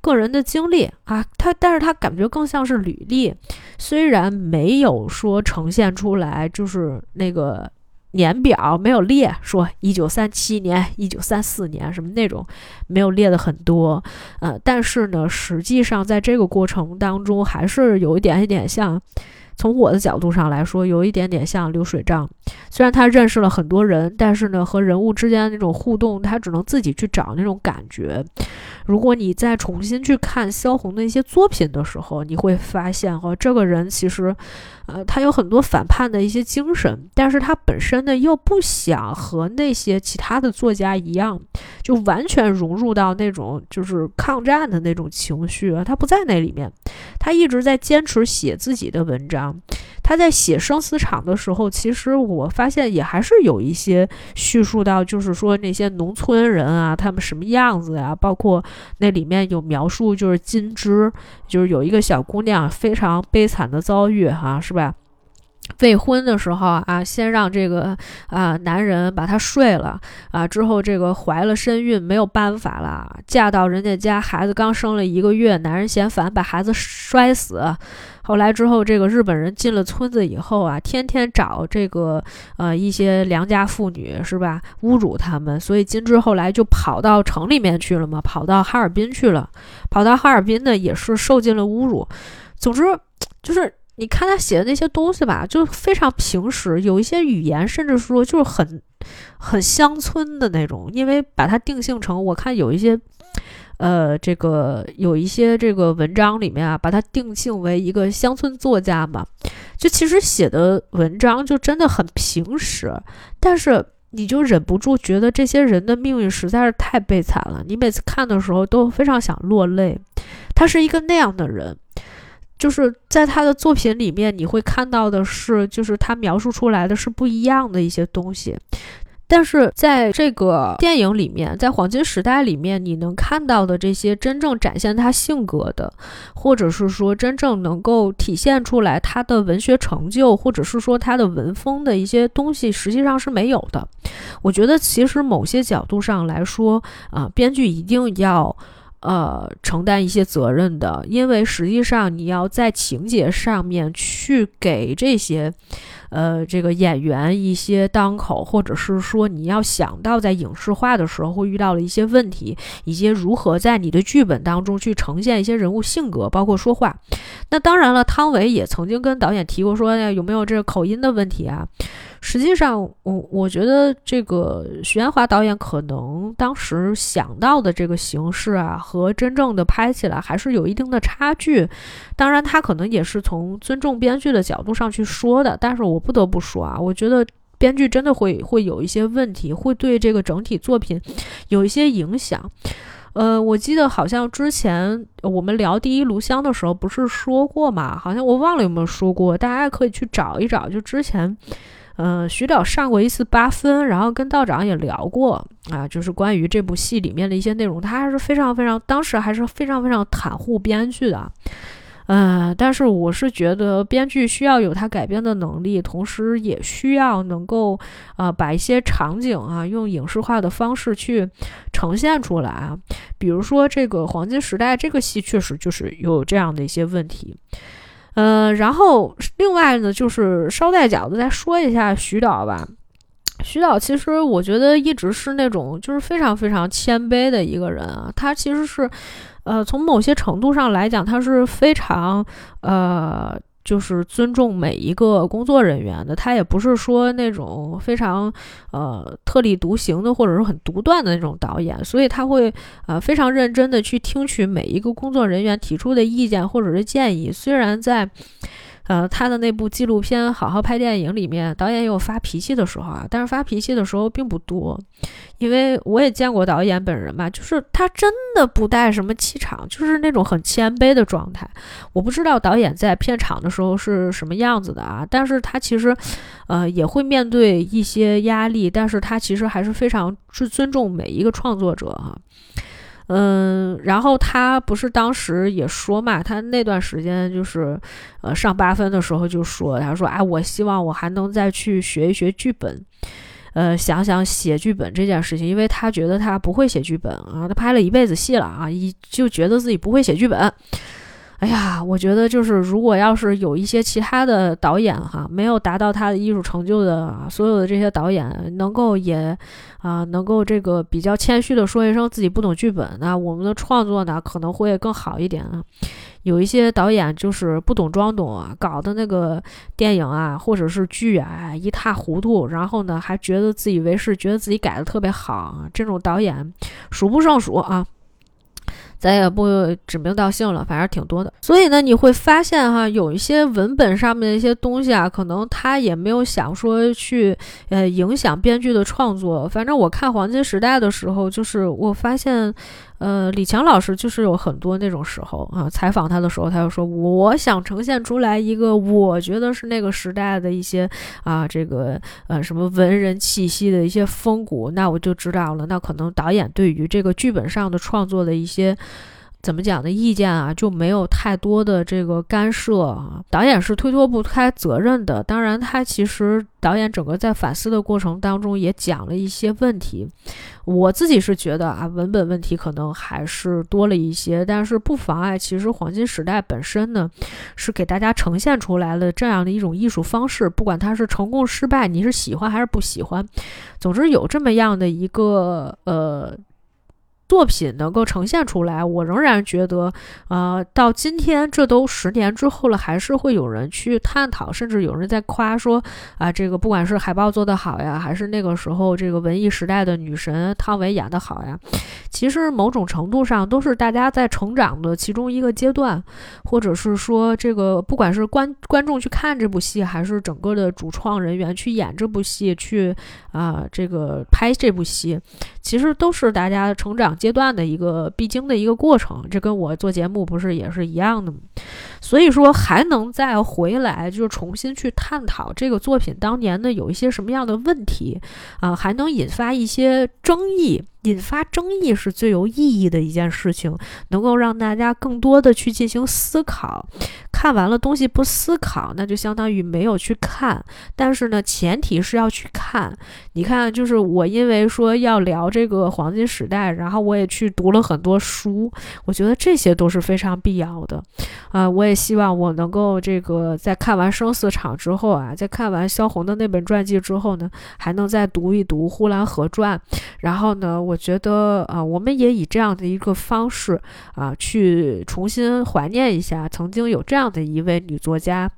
S1: 个人的经历啊，他但是他感觉更像是履历，虽然没有说呈现出来，就是那个年表没有列，说一九三七年、一九三四年什么那种，没有列的很多，呃，但是呢，实际上在这个过程当中，还是有一点一点像。从我的角度上来说，有一点点像流水账。虽然他认识了很多人，但是呢，和人物之间的那种互动，他只能自己去找那种感觉。如果你再重新去看萧红的一些作品的时候，你会发现，哈，这个人其实，呃，他有很多反叛的一些精神，但是他本身呢，又不想和那些其他的作家一样，就完全融入到那种就是抗战的那种情绪，他不在那里面，他一直在坚持写自己的文章。他在写生死场的时候，其实我发现也还是有一些叙述到，就是说那些农村人啊，他们什么样子呀？包括那里面有描述，就是金枝，就是有一个小姑娘非常悲惨的遭遇，哈，是吧？未婚的时候啊，先让这个啊男人把她睡了啊，之后这个怀了身孕没有办法了，嫁到人家家，孩子刚生了一个月，男人嫌烦，把孩子摔死。后来之后，这个日本人进了村子以后啊，天天找这个呃一些良家妇女是吧，侮辱他们，所以金枝后来就跑到城里面去了嘛，跑到哈尔滨去了，跑到哈尔滨呢也是受尽了侮辱。总之就是。你看他写的那些东西吧，就非常平实，有一些语言甚至说就是很很乡村的那种。因为把它定性成，我看有一些，呃，这个有一些这个文章里面啊，把它定性为一个乡村作家嘛，就其实写的文章就真的很平实，但是你就忍不住觉得这些人的命运实在是太悲惨了。你每次看的时候都非常想落泪。他是一个那样的人。就是在他的作品里面，你会看到的是，就是他描述出来的是不一样的一些东西。但是在这个电影里面，在黄金时代里面，你能看到的这些真正展现他性格的，或者是说真正能够体现出来他的文学成就，或者是说他的文风的一些东西，实际上是没有的。我觉得，其实某些角度上来说，啊，编剧一定要。呃，承担一些责任的，因为实际上你要在情节上面去给这些，呃，这个演员一些当口，或者是说你要想到在影视化的时候会遇到的一些问题，以及如何在你的剧本当中去呈现一些人物性格，包括说话。那当然了，汤唯也曾经跟导演提过说，有没有这个口音的问题啊？实际上，我我觉得这个徐安华导演可能当时想到的这个形式啊，和真正的拍起来还是有一定的差距。当然，他可能也是从尊重编剧的角度上去说的。但是我不得不说啊，我觉得编剧真的会会有一些问题，会对这个整体作品有一些影响。呃，我记得好像之前我们聊《第一炉香》的时候不是说过嘛？好像我忘了有没有说过，大家可以去找一找，就之前。嗯，徐导上过一次八分，然后跟道长也聊过啊，就是关于这部戏里面的一些内容，他还是非常非常，当时还是非常非常袒护编剧的。嗯，但是我是觉得编剧需要有他改编的能力，同时也需要能够啊把一些场景啊用影视化的方式去呈现出来啊。比如说这个黄金时代这个戏，确实就是有这样的一些问题。嗯，然后另外呢，就是捎带脚的再说一下徐导吧。徐导其实我觉得一直是那种就是非常非常谦卑的一个人啊，他其实是，呃，从某些程度上来讲，他是非常呃。就是尊重每一个工作人员的，他也不是说那种非常呃特立独行的，或者是很独断的那种导演，所以他会呃非常认真的去听取每一个工作人员提出的意见或者是建议，虽然在。呃，他的那部纪录片《好好拍电影》里面，导演也有发脾气的时候啊，但是发脾气的时候并不多，因为我也见过导演本人嘛，就是他真的不带什么气场，就是那种很谦卑的状态。我不知道导演在片场的时候是什么样子的啊，但是他其实，呃，也会面对一些压力，但是他其实还是非常尊尊重每一个创作者哈。嗯，然后他不是当时也说嘛，他那段时间就是，呃，上八分的时候就说，他说，哎，我希望我还能再去学一学剧本，呃，想想写剧本这件事情，因为他觉得他不会写剧本啊，他拍了一辈子戏了啊，一就觉得自己不会写剧本。哎呀，我觉得就是如果要是有一些其他的导演哈，没有达到他的艺术成就的所有的这些导演，能够也啊，能够这个比较谦虚的说一声自己不懂剧本，那我们的创作呢可能会更好一点啊。有一些导演就是不懂装懂啊，搞的那个电影啊或者是剧啊一塌糊涂，然后呢还觉得自以为是，觉得自己改的特别好，这种导演数不胜数啊。咱也不指名道姓了，反正挺多的。所以呢，你会发现哈，有一些文本上面的一些东西啊，可能他也没有想说去呃影响编剧的创作。反正我看《黄金时代》的时候，就是我发现。呃，李强老师就是有很多那种时候啊，采访他的时候，他就说，我想呈现出来一个我觉得是那个时代的一些啊，这个呃什么文人气息的一些风骨，那我就知道了，那可能导演对于这个剧本上的创作的一些怎么讲的意见啊，就没有太多的这个干涉啊。导演是推脱不开责任的。当然，他其实导演整个在反思的过程当中也讲了一些问题。我自己是觉得啊，文本问题可能还是多了一些，但是不妨碍，其实黄金时代本身呢，是给大家呈现出来了这样的一种艺术方式。不管它是成功失败，你是喜欢还是不喜欢，总之有这么样的一个呃。作品能够呈现出来，我仍然觉得，呃，到今天这都十年之后了，还是会有人去探讨，甚至有人在夸说，啊，这个不管是海报做得好呀，还是那个时候这个文艺时代的女神汤唯演得好呀，其实某种程度上都是大家在成长的其中一个阶段，或者是说这个不管是观观众去看这部戏，还是整个的主创人员去演这部戏，去啊这个拍这部戏，其实都是大家成长。阶段的一个必经的一个过程，这跟我做节目不是也是一样的吗？所以说还能再回来，就是重新去探讨这个作品当年的有一些什么样的问题啊，还能引发一些争议。引发争议是最有意义的一件事情，能够让大家更多的去进行思考。看完了东西不思考，那就相当于没有去看。但是呢，前提是要去看。你看，就是我因为说要聊这个黄金时代，然后我也去读了很多书，我觉得这些都是非常必要的。啊，我也希望我能够这个在看完生死场之后啊，在看完萧红的那本传记之后呢，还能再读一读《呼兰河传》，然后呢。我觉得啊，我们也以这样的一个方式啊，去重新怀念一下曾经有这样的一位女作家，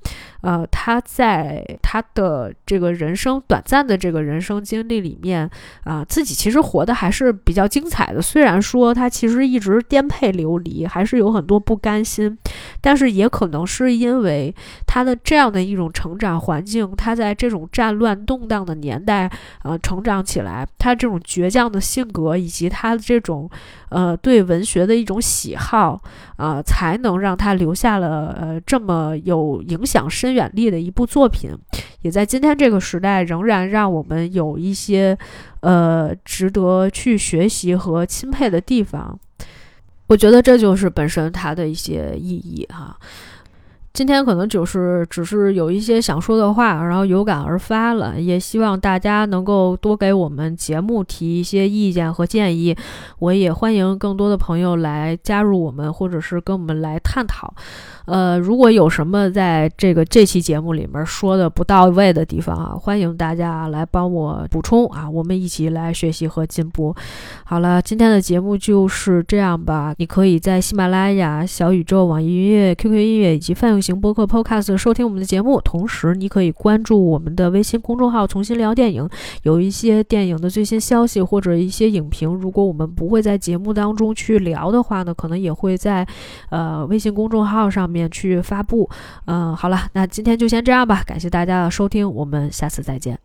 S1: 呃，他在他的这个人生短暂的这个人生经历里面啊，自己其实活的还是比较精彩的。虽然说他其实一直颠沛流离，还是有很多不甘心，但是也可能是因为他的这样的一种成长环境，他在这种战乱动荡的年代啊成长起来，他这种倔强的性格。以及他的这种，呃，对文学的一种喜好啊，才能让他留下了呃这么有影响深远力的一部作品，也在今天这个时代仍然让我们有一些呃值得去学习和钦佩的地方。我觉得这就是本身它的一些意义哈。今天可能就是只是有一些想说的话，然后有感而发了，也希望大家能够多给我们节目提一些意见和建议。我也欢迎更多的朋友来加入我们，或者是跟我们来探讨。呃，如果有什么在这个这期节目里面说的不到位的地方啊，欢迎大家来帮我补充啊，我们一起来学习和进步。好了，今天的节目就是这样吧。你可以在喜马拉雅、小宇宙、网易云音乐、QQ 音乐以及泛用型播客 Podcast 收听我们的节目，同时你可以关注我们的微信公众号“重新聊电影”，有一些电影的最新消息或者一些影评。如果我们不会在节目当中去聊的话呢，可能也会在呃微信公众号上。面去发布，嗯，好了，那今天就先这样吧，感谢大家的收听，我们下次再见。